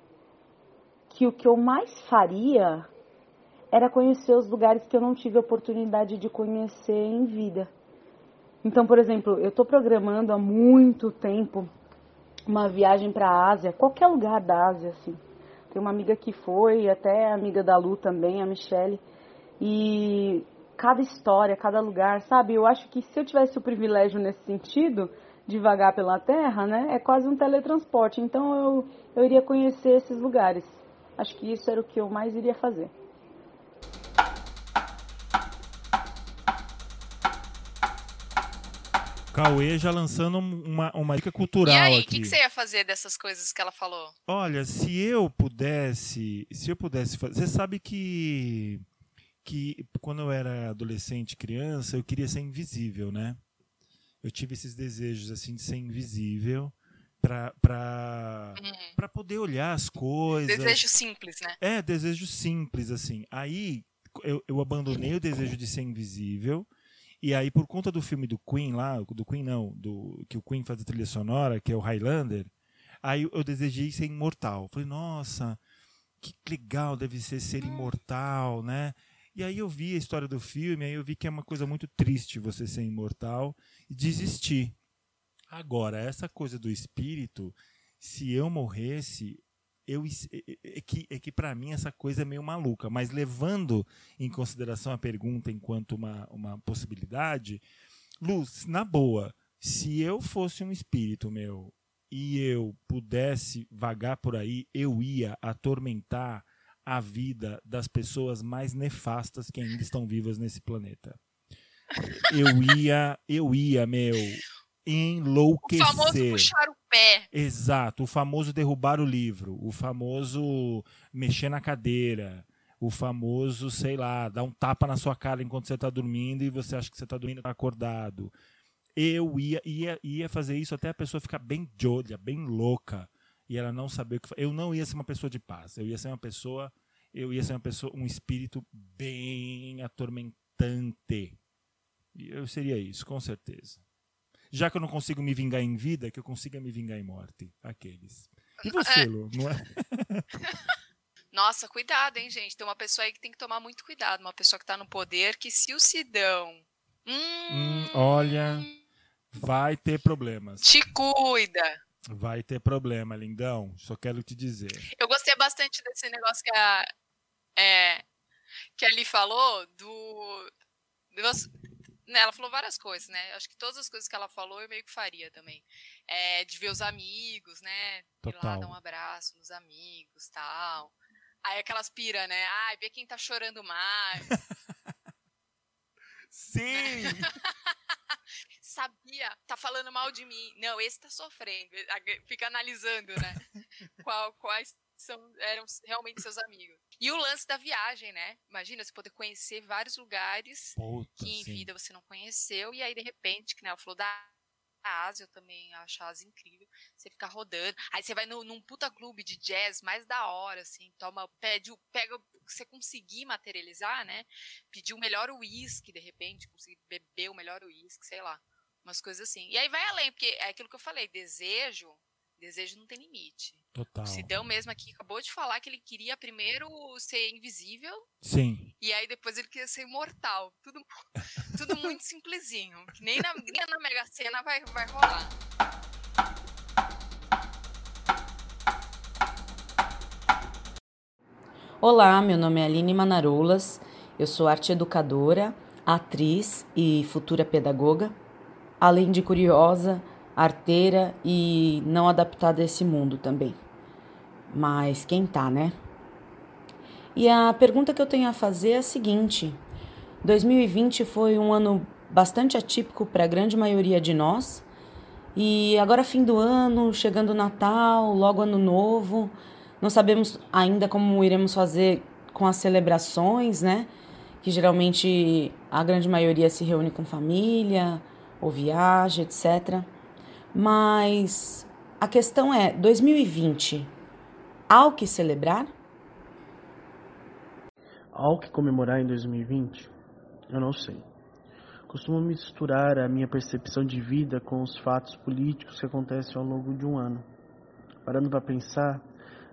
que o que eu mais faria era conhecer os lugares que eu não tive oportunidade de conhecer em vida. Então, por exemplo, eu estou programando há muito tempo uma viagem para a Ásia, qualquer lugar da Ásia, assim. Tem uma amiga que foi, até amiga da Lu também, a Michelle. E cada história, cada lugar, sabe? Eu acho que se eu tivesse o privilégio nesse sentido, de vagar pela Terra, né? É quase um teletransporte. Então eu, eu iria conhecer esses lugares. Acho que isso era o que eu mais iria fazer. Cauê já lançando uma, uma dica cultural e aí, o que, que, você ia fazer dessas coisas que ela falou? Olha, se eu pudesse, se eu pudesse fazer, você sabe que que quando eu era adolescente, criança, eu queria ser invisível, né? Eu tive esses desejos assim de ser invisível para para uhum. para poder olhar as coisas. Desejo simples, né? É, desejo simples assim. Aí eu, eu abandonei o desejo de ser invisível e aí, por conta do filme do Queen lá, do Queen não, do que o Queen faz a trilha sonora, que é o Highlander, aí eu desejei ser imortal. Falei, nossa, que legal deve ser ser imortal, né? E aí eu vi a história do filme, aí eu vi que é uma coisa muito triste você ser imortal desistir. Agora, essa coisa do espírito, se eu morresse, eu é que, é que para mim essa coisa é meio maluca, mas levando em consideração a pergunta enquanto uma, uma possibilidade, Luz, na boa, se eu fosse um espírito meu e eu pudesse vagar por aí, eu ia atormentar a vida das pessoas mais nefastas que ainda estão vivas nesse planeta. Eu ia, eu ia, meu, enlouquecer. O famoso puxar o pé. Exato, o famoso derrubar o livro, o famoso mexer na cadeira, o famoso, sei lá, dar um tapa na sua cara enquanto você está dormindo e você acha que você está dormindo tá acordado. Eu ia, ia, ia fazer isso até a pessoa ficar bem jolha, bem louca, e ela não saber o que Eu não ia ser uma pessoa de paz, eu ia ser uma pessoa, eu ia ser uma pessoa, um espírito bem atormentante. Eu seria isso, com certeza já que eu não consigo me vingar em vida, que eu consiga me vingar em morte. Aqueles. E você, é. Lu, não é? [laughs] Nossa, cuidado, hein, gente. Tem uma pessoa aí que tem que tomar muito cuidado. Uma pessoa que tá no poder, que se o Sidão. Hum, hum, olha, vai ter problemas. Te cuida. Vai ter problema, lindão. Só quero te dizer. Eu gostei bastante desse negócio que a. É, que Ali falou do. Né, ela falou várias coisas, né? Acho que todas as coisas que ela falou eu meio que faria também. É, de ver os amigos, né? Total. Ir lá dar um abraço nos amigos tal. Aí aquelas pira, né? Ai, ver quem tá chorando mais. [laughs] Sim! [laughs] Sabia, tá falando mal de mim. Não, esse tá sofrendo. Fica analisando, né? Qual, quais são, eram realmente seus amigos. E o lance da viagem, né? Imagina você poder conhecer vários lugares Puta, que em sim. vida você não conheceu, e aí, de repente, que né, ela falou da Ásia, eu também acho a Ásia incrível. Você ficar rodando. Aí você vai no, num puta clube de jazz mais da hora, assim, toma, pede, pega você conseguir materializar, né? Pedir o melhor uísque, de repente, conseguir beber o melhor uísque, sei lá. Umas coisas assim. E aí vai além, porque é aquilo que eu falei, desejo Desejo não tem limite. Total. O Sidão mesmo aqui acabou de falar que ele queria primeiro ser invisível. Sim. E aí depois ele queria ser imortal. Tudo, tudo muito simplesinho. Que nem na, nem na Mega Sena vai, vai rolar. Olá, meu nome é Aline Manaroulas. Eu sou arte educadora, atriz e futura pedagoga. Além de curiosa, arteira e não adaptada a esse mundo também. Mas quem tá, né? E a pergunta que eu tenho a fazer é a seguinte: 2020 foi um ano bastante atípico para a grande maioria de nós. E agora fim do ano, chegando o Natal, logo ano novo, não sabemos ainda como iremos fazer com as celebrações, né? Que geralmente a grande maioria se reúne com família ou viaja, etc. Mas a questão é: 2020, há o que celebrar? Há o que comemorar em 2020? Eu não sei. Costumo misturar a minha percepção de vida com os fatos políticos que acontecem ao longo de um ano. Parando para pensar,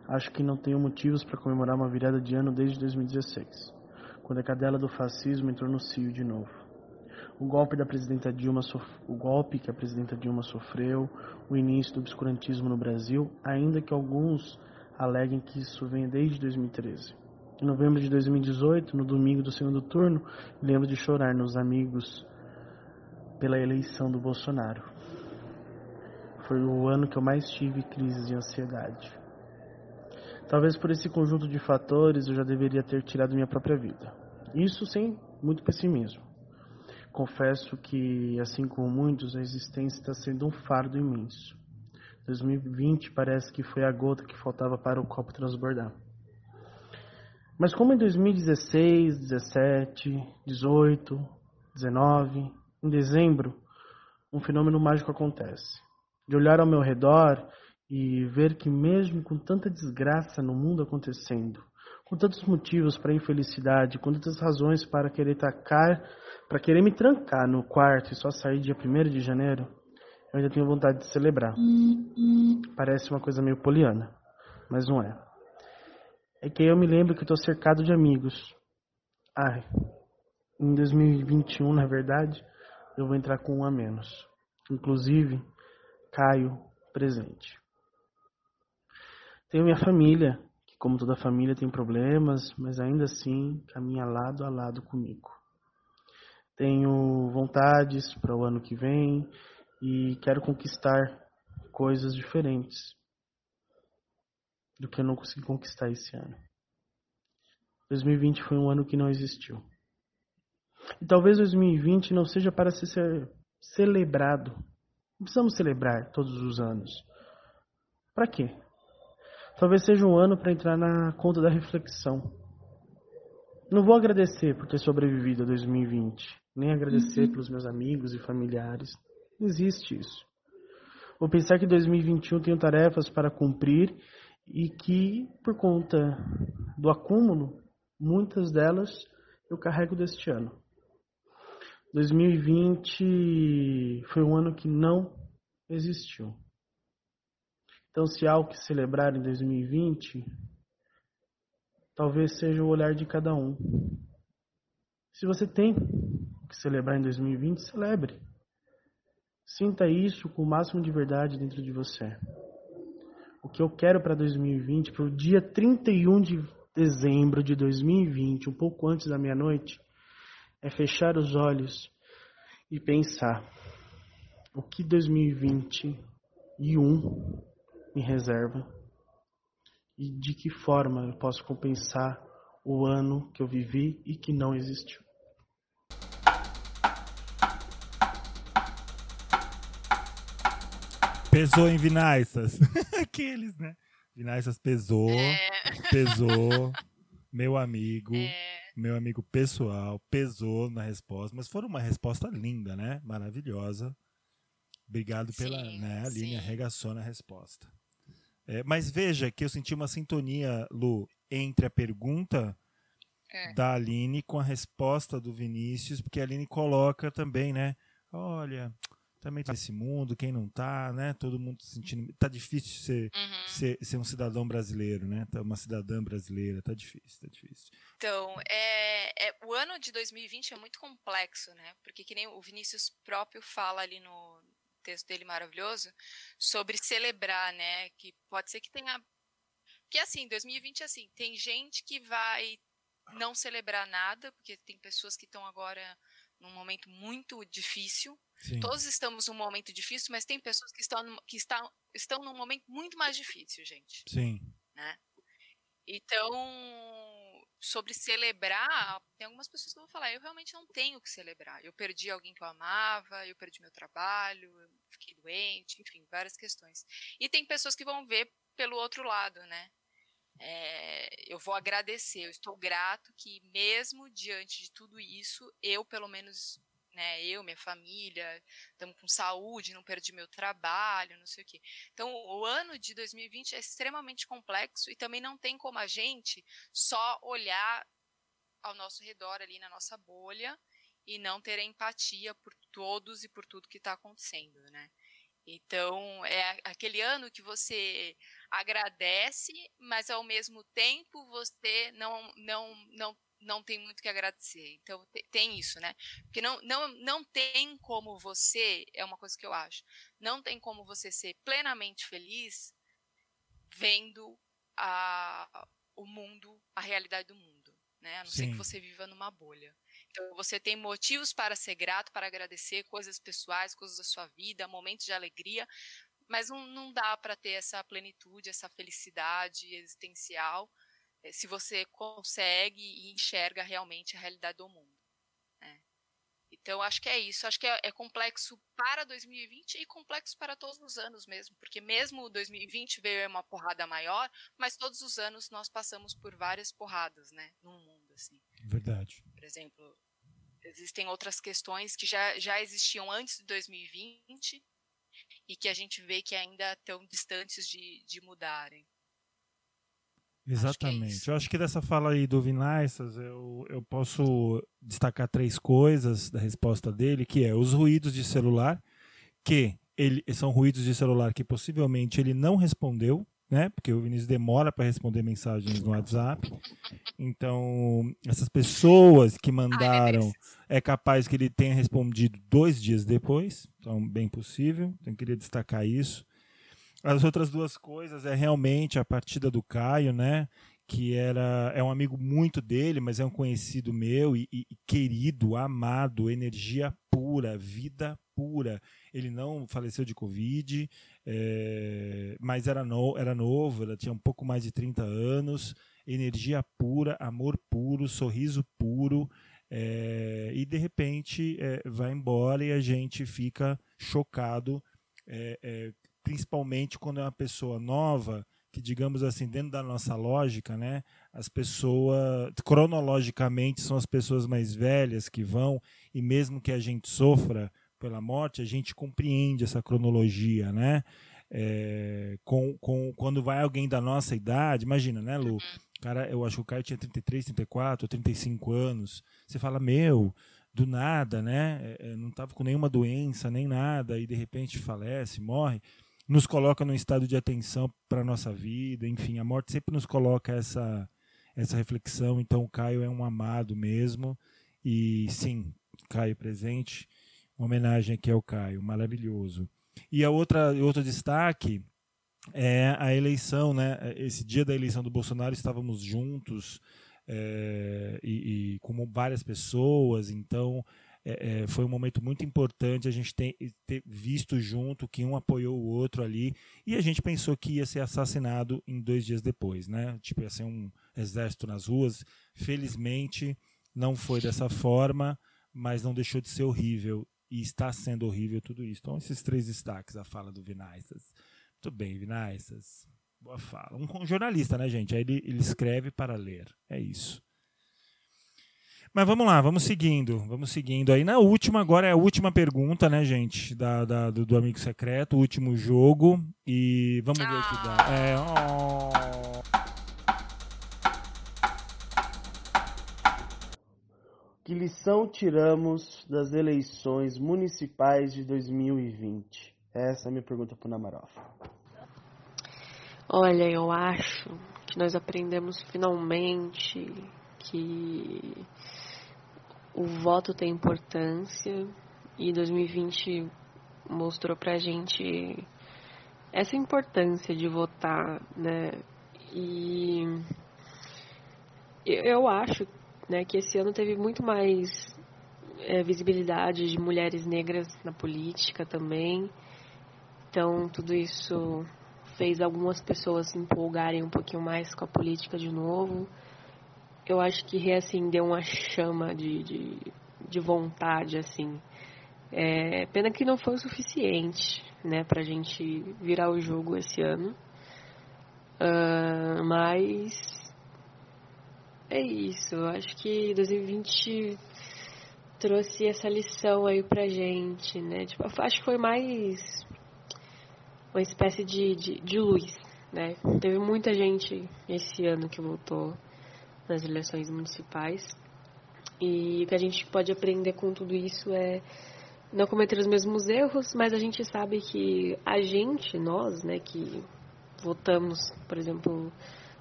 acho que não tenho motivos para comemorar uma virada de ano desde 2016. quando a cadela do fascismo entrou no cio de novo. O golpe da presidenta Dilma, o golpe que a presidenta Dilma sofreu, o início do obscurantismo no Brasil, ainda que alguns aleguem que isso vem desde 2013. Em novembro de 2018, no domingo do segundo turno, lembro de chorar nos amigos pela eleição do Bolsonaro. Foi o ano que eu mais tive crises de ansiedade. Talvez por esse conjunto de fatores eu já deveria ter tirado minha própria vida. Isso sem muito pessimismo. Confesso que, assim como muitos, a existência está sendo um fardo imenso. 2020 parece que foi a gota que faltava para o copo transbordar. Mas como em 2016, 17, 18, 19, em dezembro, um fenômeno mágico acontece. De olhar ao meu redor e ver que mesmo com tanta desgraça no mundo acontecendo, com tantos motivos para infelicidade, com tantas razões para querer tacar, para querer me trancar no quarto e só sair dia 1 de janeiro, eu ainda tenho vontade de celebrar. Parece uma coisa meio poliana, mas não é. É que eu me lembro que estou cercado de amigos. Ai, em 2021, na verdade, eu vou entrar com um a menos. Inclusive, Caio presente. Tenho minha família, que como toda família tem problemas, mas ainda assim caminha lado a lado comigo. Tenho vontades para o ano que vem e quero conquistar coisas diferentes do que eu não consegui conquistar esse ano. 2020 foi um ano que não existiu. E talvez 2020 não seja para ser celebrado. Não precisamos celebrar todos os anos. Para quê? Talvez seja um ano para entrar na conta da reflexão. Não vou agradecer por ter sobrevivido a 2020, nem agradecer uhum. pelos meus amigos e familiares. Não existe isso. Vou pensar que 2021 tenho tarefas para cumprir e que, por conta do acúmulo, muitas delas eu carrego deste ano. 2020 foi um ano que não existiu. Então, se há algo que celebrar em 2020, talvez seja o olhar de cada um. Se você tem que celebrar em 2020, celebre. Sinta isso com o máximo de verdade dentro de você. O que eu quero para 2020, para o dia 31 de dezembro de 2020, um pouco antes da meia-noite, é fechar os olhos e pensar o que 2021 me reserva e de que forma eu posso compensar o ano que eu vivi e que não existiu. Pesou em Vinaissas. [laughs] Aqueles, né? Vinaissas pesou. É. Pesou. [laughs] Meu amigo. É meu amigo pessoal pesou na resposta, mas foi uma resposta linda, né? Maravilhosa. Obrigado sim, pela. Né? A Aline arregaçou na resposta. É, mas veja que eu senti uma sintonia, Lu, entre a pergunta é. da Aline com a resposta do Vinícius, porque a Aline coloca também, né? Olha, também tá nesse mundo, quem não tá, né? Todo mundo se sentindo. Tá difícil ser, uhum. ser, ser, um cidadão brasileiro, né? Tá uma cidadã brasileira, tá difícil, tá difícil. Então, é, é, o ano de 2020 é muito complexo, né? Porque que nem o Vinícius próprio fala ali no texto dele maravilhoso sobre celebrar, né? Que pode ser que tenha. Que assim, 2020 assim, tem gente que vai não celebrar nada, porque tem pessoas que estão agora num momento muito difícil. Sim. Todos estamos num momento difícil, mas tem pessoas que estão, que estão, estão num momento muito mais difícil, gente. Sim. Né? Então, sobre celebrar, tem algumas pessoas que vão falar, eu realmente não tenho que celebrar. Eu perdi alguém que eu amava, eu perdi meu trabalho, eu fiquei doente, enfim, várias questões. E tem pessoas que vão ver pelo outro lado, né? É, eu vou agradecer, eu estou grato que mesmo diante de tudo isso, eu pelo menos, né, eu, minha família, estamos com saúde, não perdi meu trabalho, não sei o quê. Então, o ano de 2020 é extremamente complexo e também não tem como a gente só olhar ao nosso redor ali na nossa bolha e não ter empatia por todos e por tudo que está acontecendo, né? Então, é aquele ano que você agradece, mas ao mesmo tempo você não, não, não não tem muito que agradecer. Então tem isso, né? Porque não, não, não tem como você, é uma coisa que eu acho, não tem como você ser plenamente feliz vendo a, o mundo, a realidade do mundo, né? A não Sim. ser que você viva numa bolha. Então você tem motivos para ser grato, para agradecer coisas pessoais, coisas da sua vida, momentos de alegria, mas não, não dá para ter essa plenitude, essa felicidade existencial eh, se você consegue e enxerga realmente a realidade do mundo. Né? Então, acho que é isso. Acho que é, é, complexo para 2020 e complexo para todos os anos mesmo, porque mesmo 2020 veio uma porrada maior, mas todos os anos nós passamos por várias porradas, né, no mundo, assim. Verdade. Por exemplo, existem outras questões que já, já existiam antes de 2020 e que a gente vê que ainda estão distantes de, de mudarem. Exatamente. Acho é eu acho que dessa fala aí do Vinaissas, eu, eu posso destacar três coisas da resposta dele, que é os ruídos de celular, que ele, são ruídos de celular que possivelmente ele não respondeu, né? Porque o Vinícius demora para responder mensagens no WhatsApp. Então, essas pessoas que mandaram, é capaz que ele tenha respondido dois dias depois. Então, bem possível. Então, eu queria destacar isso. As outras duas coisas é realmente a partida do Caio, né? Que era é um amigo muito dele, mas é um conhecido meu e, e querido, amado, energia pura, vida pura. Ele não faleceu de Covid, é, mas era, no, era novo, ela tinha um pouco mais de 30 anos, energia pura, amor puro, sorriso puro. É, e de repente é, vai embora e a gente fica chocado, principalmente quando é uma pessoa nova, que digamos assim, dentro da nossa lógica, né, as pessoas, cronologicamente, são as pessoas mais velhas que vão, e mesmo que a gente sofra pela morte, a gente compreende essa cronologia, né? É, com, com, quando vai alguém da nossa idade, imagina, né, Lu? Uhum. Cara, eu acho que o Caio tinha 33, 34, 35 anos. Você fala, meu, do nada, né? É, é não estava com nenhuma doença, nem nada, e de repente falece, morre. Nos coloca num estado de atenção para a nossa vida, enfim, a morte sempre nos coloca essa, essa reflexão. Então, o Caio é um amado mesmo, e sim, Caio presente uma homenagem aqui ao Caio, maravilhoso. E a outra, outro destaque é a eleição, né? Esse dia da eleição do Bolsonaro estávamos juntos é, e, e com várias pessoas, então é, foi um momento muito importante a gente ter, ter, visto junto que um apoiou o outro ali e a gente pensou que ia ser assassinado em dois dias depois, né? Tipo, ia ser um exército nas ruas. Felizmente não foi dessa forma, mas não deixou de ser horrível e está sendo horrível tudo isso. Então, esses três destaques, a fala do Vinaissas. Muito bem, Vinaissas. Boa fala. Um, um jornalista, né, gente? Aí ele, ele escreve para ler. É isso. Mas vamos lá, vamos seguindo, vamos seguindo aí. Na última, agora é a última pergunta, né, gente, da, da do, do, Amigo Secreto, último jogo. E vamos ver o que dá. É, oh. Que lição tiramos das eleições municipais de 2020? Essa é a minha pergunta para o Namarov. Olha, eu acho que nós aprendemos finalmente que o voto tem importância e 2020 mostrou pra gente essa importância de votar, né? E eu acho né, que esse ano teve muito mais é, visibilidade de mulheres negras na política também. Então, tudo isso fez algumas pessoas se empolgarem um pouquinho mais com a política de novo. Eu acho que reacendeu uma chama de, de, de vontade, assim. É, pena que não foi o suficiente, né, pra gente virar o jogo esse ano. Uh, mas é isso, acho que 2020 trouxe essa lição aí pra gente, né? Tipo, acho que foi mais uma espécie de, de, de luz, né? Teve muita gente esse ano que votou nas eleições municipais. E o que a gente pode aprender com tudo isso é não cometer os mesmos erros, mas a gente sabe que a gente, nós, né, que votamos, por exemplo,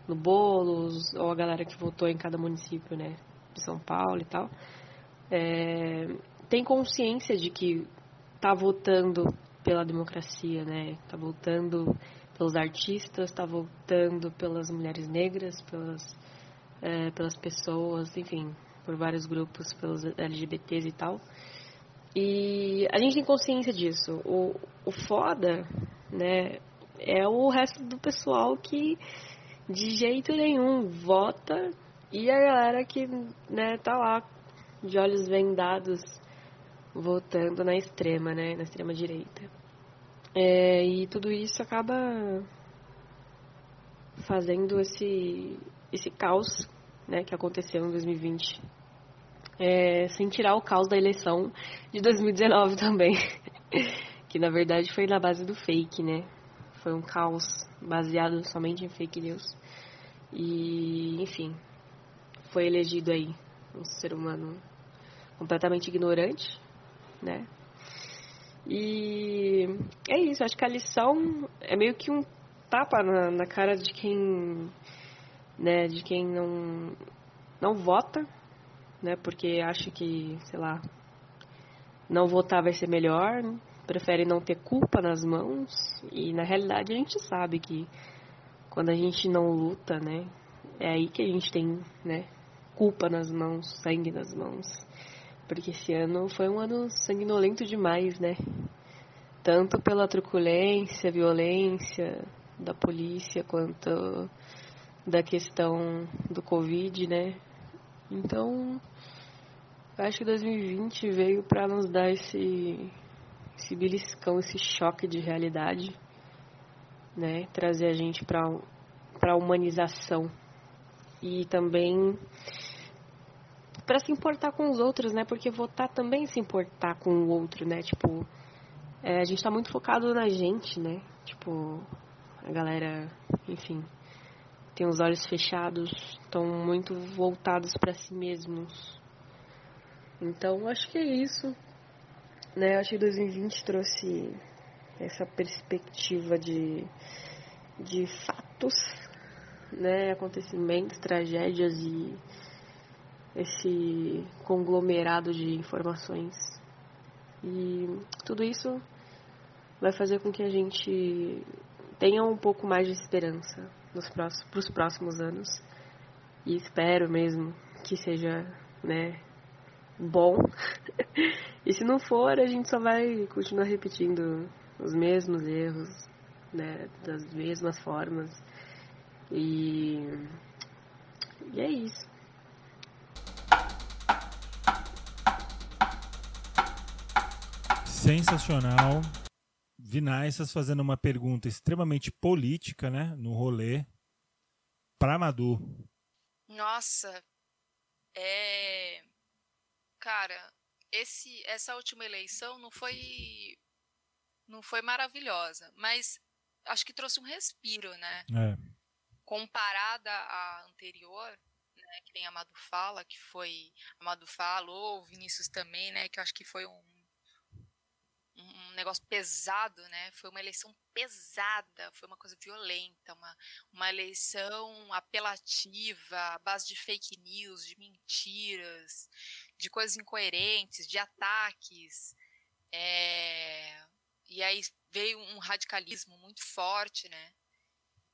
no Boulos, ou a galera que votou em cada município, né? de São Paulo e tal, é, tem consciência de que está votando pela democracia, né? Está votando pelos artistas, está votando pelas mulheres negras, pelas, é, pelas pessoas, enfim, por vários grupos, pelos LGBTs e tal. E a gente tem consciência disso. O, o foda, né, é o resto do pessoal que de jeito nenhum vota e a galera que, né, tá lá de olhos vendados votando na extrema, né, na extrema direita. É, e tudo isso acaba fazendo esse esse caos, né, que aconteceu em 2020 é, sem tirar o caos da eleição de 2019 [laughs] também. que na verdade foi na base do fake, né? Foi um caos baseado somente em fake news. E, enfim, foi elegido aí um ser humano completamente ignorante, né? E é isso, acho que a lição é meio que um tapa na, na cara de quem, né, de quem não, não vota né? Porque acha que, sei lá, não votar vai ser melhor? Prefere não ter culpa nas mãos. E na realidade a gente sabe que quando a gente não luta, né? É aí que a gente tem, né? Culpa nas mãos, sangue nas mãos. Porque esse ano foi um ano sanguinolento demais, né? Tanto pela truculência, violência da polícia, quanto da questão do Covid, né? Então, acho que 2020 veio para nos dar esse, esse beliscão, esse choque de realidade, né? Trazer a gente para para humanização e também para se importar com os outros, né? Porque votar também é se importar com o outro, né? Tipo, é, a gente está muito focado na gente, né? Tipo, a galera, enfim, tem os olhos fechados, estão muito voltados para si mesmos. Então, acho que é isso. Né? Acho que 2020 trouxe essa perspectiva de, de fatos, né? acontecimentos, tragédias e esse conglomerado de informações. E tudo isso vai fazer com que a gente tenha um pouco mais de esperança para os próximos anos. E espero mesmo que seja né, bom. [laughs] e se não for, a gente só vai continuar repetindo os mesmos erros, né, das mesmas formas. E, e é isso. Sensacional. Vinaissas fazendo uma pergunta extremamente política, né, no rolê, para Madu. Nossa, é, cara, esse, essa última eleição não foi, não foi maravilhosa, mas acho que trouxe um respiro, né? É. Comparada à anterior, né, que nem a Madu fala, que foi a Madu falou, Vinícius também, né, que eu acho que foi um um negócio pesado, né? Foi uma eleição pesada, foi uma coisa violenta, uma, uma eleição apelativa, à base de fake news, de mentiras, de coisas incoerentes, de ataques. É... E aí veio um radicalismo muito forte, né?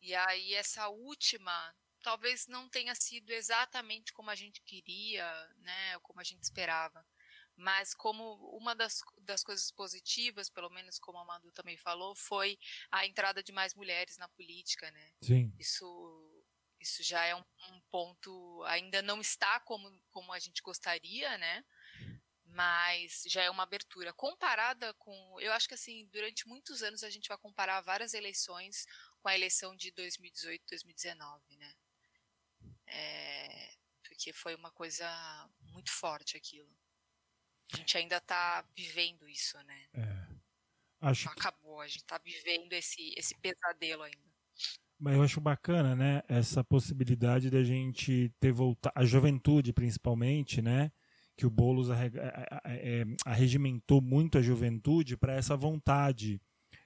E aí essa última talvez não tenha sido exatamente como a gente queria, né? Como a gente esperava mas como uma das, das coisas positivas, pelo menos como a Manu também falou, foi a entrada de mais mulheres na política, né? Sim. Isso, isso já é um, um ponto, ainda não está como, como a gente gostaria, né? Mas já é uma abertura. Comparada com. Eu acho que assim, durante muitos anos a gente vai comparar várias eleições com a eleição de 2018, 2019, né? É, porque foi uma coisa muito forte aquilo. A gente ainda está vivendo isso, né? É. Acho Não acabou, a gente está vivendo esse, esse pesadelo ainda. Mas eu acho bacana, né? Essa possibilidade da gente ter voltado, a juventude principalmente, né? Que o Boulos é, arregimentou muito a juventude para essa vontade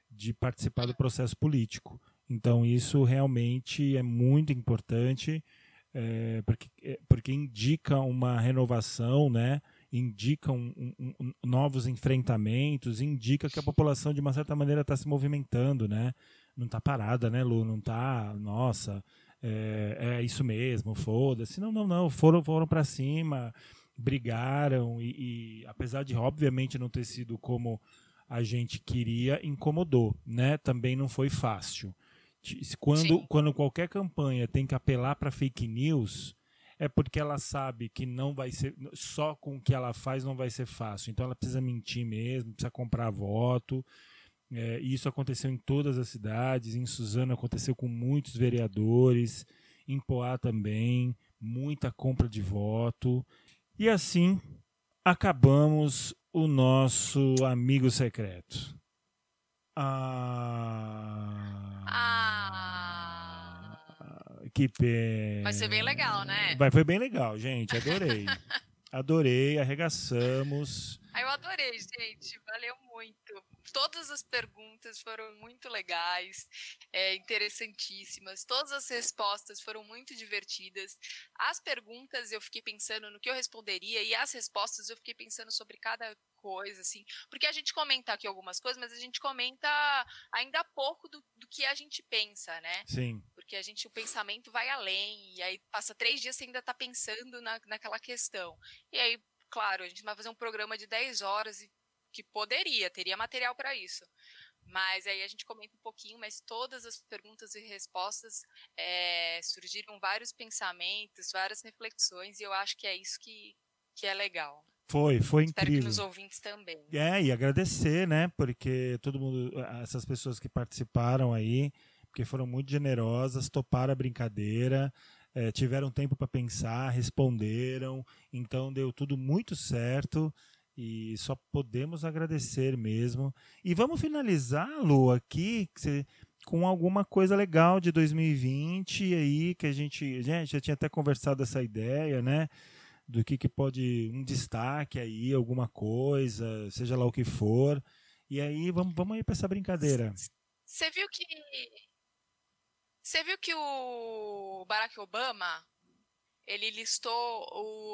de participar do processo político. Então, isso realmente é muito importante. é, porque, é, porque indica uma renovação, né? indica um, um, um, novos enfrentamentos, indica que a população, de uma certa maneira, está se movimentando, né? Não está parada, né, Lu? Não está, nossa, é, é, isso mesmo, foda-se. Não, não, não. Foram, foram para cima, brigaram e, e, apesar de, obviamente, não ter sido como a gente queria, incomodou, né? Também não foi fácil. Quando, quando qualquer campanha tem que apelar para fake news, é porque ela sabe que não vai ser só com o que ela faz não vai ser fácil. Então ela precisa mentir mesmo, precisa comprar voto. É, e isso aconteceu em todas as cidades. Em Suzano aconteceu com muitos vereadores, em Poá também, muita compra de voto. E assim acabamos o nosso amigo secreto. Ah. Ah. Que pena. Vai ser bem legal, né? Vai, foi bem legal, gente. Adorei. [laughs] Adorei, arregaçamos. Ah, eu adorei, gente. Valeu muito. Todas as perguntas foram muito legais, é, interessantíssimas. Todas as respostas foram muito divertidas. As perguntas eu fiquei pensando no que eu responderia e as respostas eu fiquei pensando sobre cada coisa, assim. Porque a gente comenta aqui algumas coisas, mas a gente comenta ainda pouco do, do que a gente pensa, né? Sim. Porque a gente, o pensamento vai além, e aí passa três dias você ainda está pensando na, naquela questão. E aí, claro, a gente vai fazer um programa de 10 horas e que poderia, teria material para isso. Mas aí a gente comenta um pouquinho, mas todas as perguntas e respostas é, surgiram vários pensamentos, várias reflexões, e eu acho que é isso que, que é legal. Foi, foi Espero incrível. que nos ouvintes também. É, e agradecer, né? Porque todo mundo, essas pessoas que participaram aí, porque foram muito generosas, toparam a brincadeira, é, tiveram tempo para pensar, responderam, então deu tudo muito certo e só podemos agradecer mesmo. E vamos finalizar, Lu, aqui com alguma coisa legal de 2020 aí que a gente, gente já tinha até conversado essa ideia, né? Do que, que pode um destaque aí, alguma coisa, seja lá o que for. E aí vamos, vamos aí para essa brincadeira. Você viu que você viu que o Barack Obama ele listou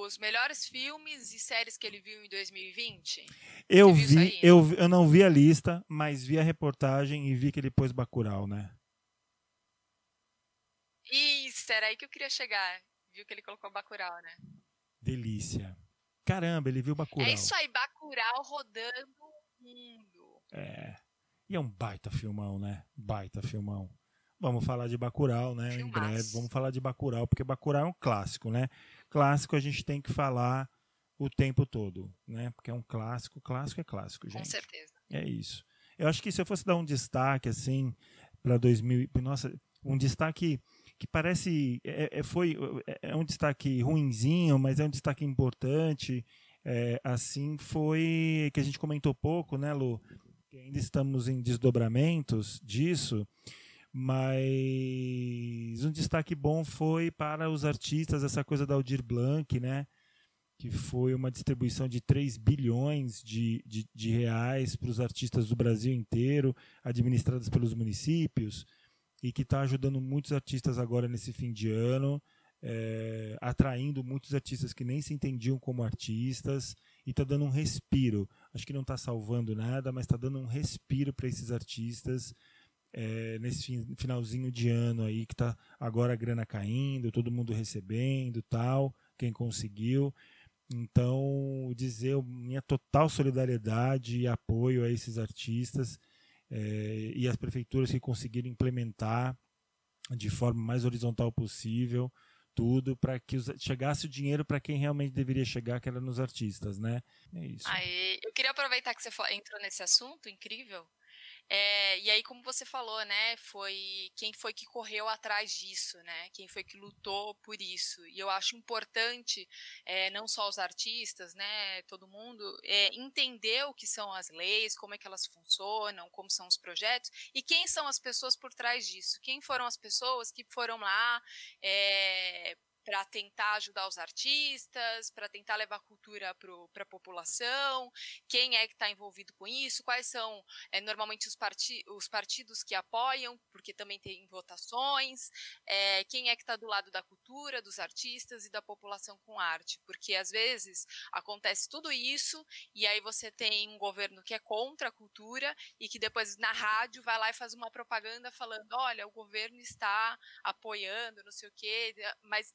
os melhores filmes e séries que ele viu em 2020? Eu vi, eu, eu não vi a lista, mas vi a reportagem e vi que ele pôs Bacurau, né? Isso, era aí que eu queria chegar. Viu que ele colocou Bacurau, né? Delícia. Caramba, ele viu Bacurau. É isso aí, Bacurau rodando o mundo. É. E é um baita filmão, né? Baita filmão. Vamos falar de Bacurau, né? Filmaço. Em breve. Vamos falar de Bacurau, porque Bacurau é um clássico, né? Clássico a gente tem que falar o tempo todo, né? Porque é um clássico, clássico é clássico, gente. Com certeza. É isso. Eu acho que se eu fosse dar um destaque assim para 2000, nossa, um destaque que parece é, é, foi é, é um destaque ruinzinho, mas é um destaque importante. É, assim foi que a gente comentou pouco, né, Lu? Que ainda estamos em desdobramentos disso mas um destaque bom foi para os artistas essa coisa da Aldir Blanc, né? que foi uma distribuição de 3 bilhões de, de, de reais para os artistas do Brasil inteiro, administradas pelos municípios, e que está ajudando muitos artistas agora nesse fim de ano, é, atraindo muitos artistas que nem se entendiam como artistas, e está dando um respiro. Acho que não está salvando nada, mas está dando um respiro para esses artistas é, nesse finalzinho de ano aí que tá agora a grana caindo, todo mundo recebendo tal, quem conseguiu. Então, dizer minha total solidariedade e apoio a esses artistas é, e as prefeituras que conseguiram implementar de forma mais horizontal possível tudo para que os, chegasse o dinheiro para quem realmente deveria chegar, que era nos artistas, né? É isso. Aí, eu queria aproveitar que você entrou nesse assunto incrível é, e aí, como você falou, né, foi quem foi que correu atrás disso, né? Quem foi que lutou por isso. E eu acho importante, é, não só os artistas, né, todo mundo, é, entender o que são as leis, como é que elas funcionam, como são os projetos e quem são as pessoas por trás disso. Quem foram as pessoas que foram lá para tentar ajudar os artistas, para tentar levar cultura para a população, quem é que está envolvido com isso, quais são é, normalmente os, parti os, partidos que apoiam, porque também tem votações, é, quem é que está do lado da cultura, dos artistas e da população com arte, porque às vezes acontece tudo isso e aí você tem um governo que é contra a cultura e que depois na rádio vai lá e faz uma propaganda falando, olha, o governo está apoiando, não sei o quê, mas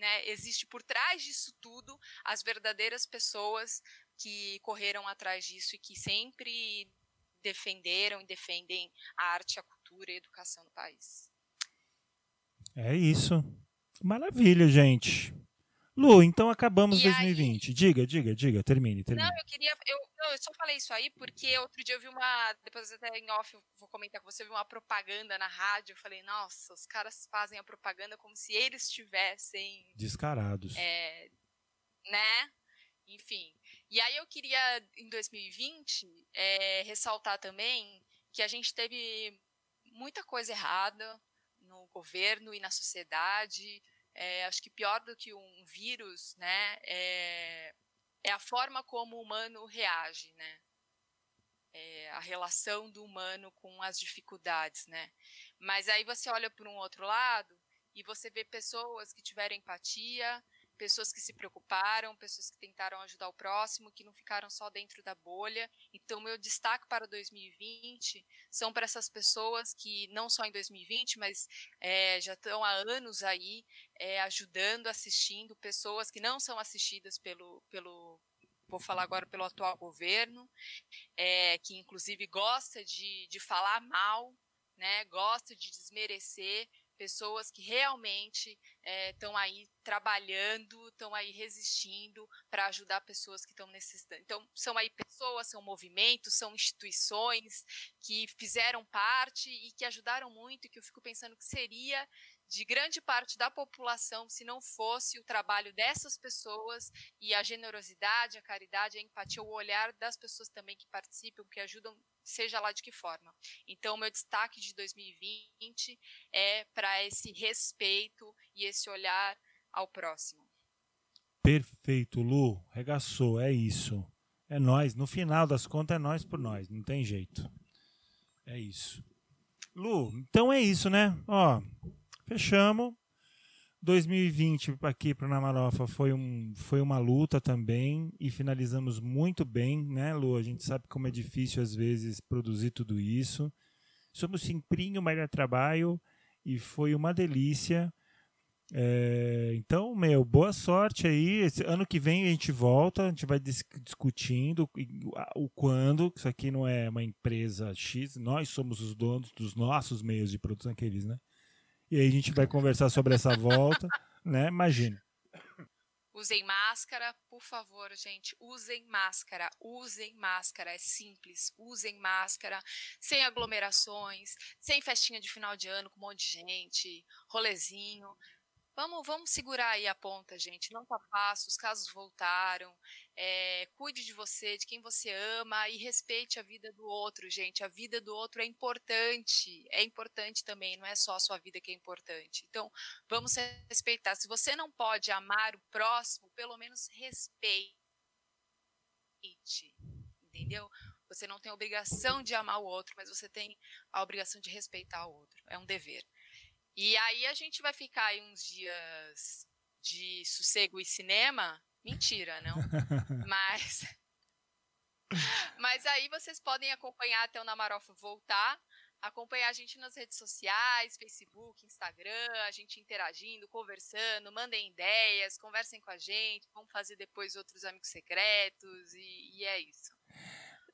né, existe por trás disso tudo as verdadeiras pessoas que correram atrás disso e que sempre defenderam e defendem a arte, a cultura e a educação no país. É isso. Maravilha, gente. Lu, então acabamos E 2020. Diga, diga, diga, termine, termine. Não, eu queria. Eu, não, eu só falei isso aí porque outro dia eu vi uma. Depois até em off eu vou comentar com você, eu vi uma propaganda na rádio. Eu falei, nossa, os caras fazem a propaganda como se eles tivessem. Descarados. é, né? Enfim. E aí eu queria, em 2020, é, ressaltar também que a gente teve muita coisa errada no governo e na sociedade. É, acho que pior do que um vírus, né, é, é a forma como o humano reage, né? É a relação do humano com as dificuldades, né? Mas aí você olha por um outro lado e você vê pessoas que tiveram empatia, pessoas que se preocuparam, pessoas que tentaram ajudar o próximo, que não ficaram só dentro da bolha. Então, meu destaque para 2020 são para essas pessoas que, não só em 2020, mas é, já estão há anos aí é, ajudando, assistindo, pessoas que não são assistidas pelo, pelo vou falar agora pelo atual governo, é, que inclusive gosta de, de falar mal, né, gosta de desmerecer pessoas que realmente estão é, aí trabalhando, estão aí resistindo para ajudar pessoas que estão necessitando. Então, são aí pessoas, são movimentos, são instituições que fizeram parte e que ajudaram muito, que eu fico pensando que seria de grande parte da população se não fosse o trabalho dessas pessoas e a generosidade, a caridade, a empatia, o olhar das pessoas também que participam, que ajudam, seja lá de que forma. Então, meu destaque de 2020 é para esse respeito e esse olhar ao próximo. Perfeito, Lu. Regaçou, é isso. É nós. No final das contas, é nós por nós. Não tem jeito. É isso. Lu, então é isso, né? Ó, fechamos. 2020 aqui para o Namarofa foi, um, foi uma luta também e finalizamos muito bem, né, Lu? A gente sabe como é difícil às vezes produzir tudo isso. Somos simprinho, é trabalho e foi uma delícia. É, então, meu, boa sorte aí. Esse ano que vem a gente volta, a gente vai dis discutindo o quando. Isso aqui não é uma empresa X, nós somos os donos dos nossos meios de produção, aqueles, né? E aí a gente vai conversar sobre essa volta, né? Imagina. Usem máscara, por favor, gente. Usem máscara, usem máscara. É simples. Usem máscara, sem aglomerações, sem festinha de final de ano com um monte de gente, rolezinho. Vamos, vamos segurar aí a ponta, gente. Não tá fácil, os casos voltaram. É, cuide de você, de quem você ama e respeite a vida do outro, gente. A vida do outro é importante. É importante também, não é só a sua vida que é importante. Então, vamos respeitar. Se você não pode amar o próximo, pelo menos respeite. Entendeu? Você não tem a obrigação de amar o outro, mas você tem a obrigação de respeitar o outro. É um dever. E aí a gente vai ficar aí uns dias de sossego e cinema. Mentira, não. Mas. [laughs] Mas aí vocês podem acompanhar até o Namarofa voltar, acompanhar a gente nas redes sociais, Facebook, Instagram, a gente interagindo, conversando, mandem ideias, conversem com a gente, vamos fazer depois outros amigos secretos e, e é isso.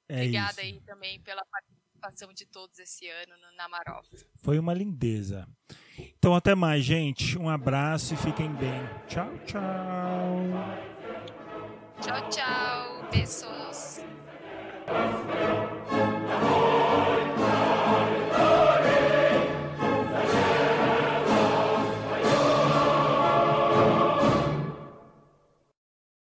É Obrigada isso. aí também pela participação de todos esse ano no Namarofa. Foi uma lindeza. Então, até mais, gente. Um abraço e fiquem bem. Tchau, tchau. Tchau, tchau. Beijos.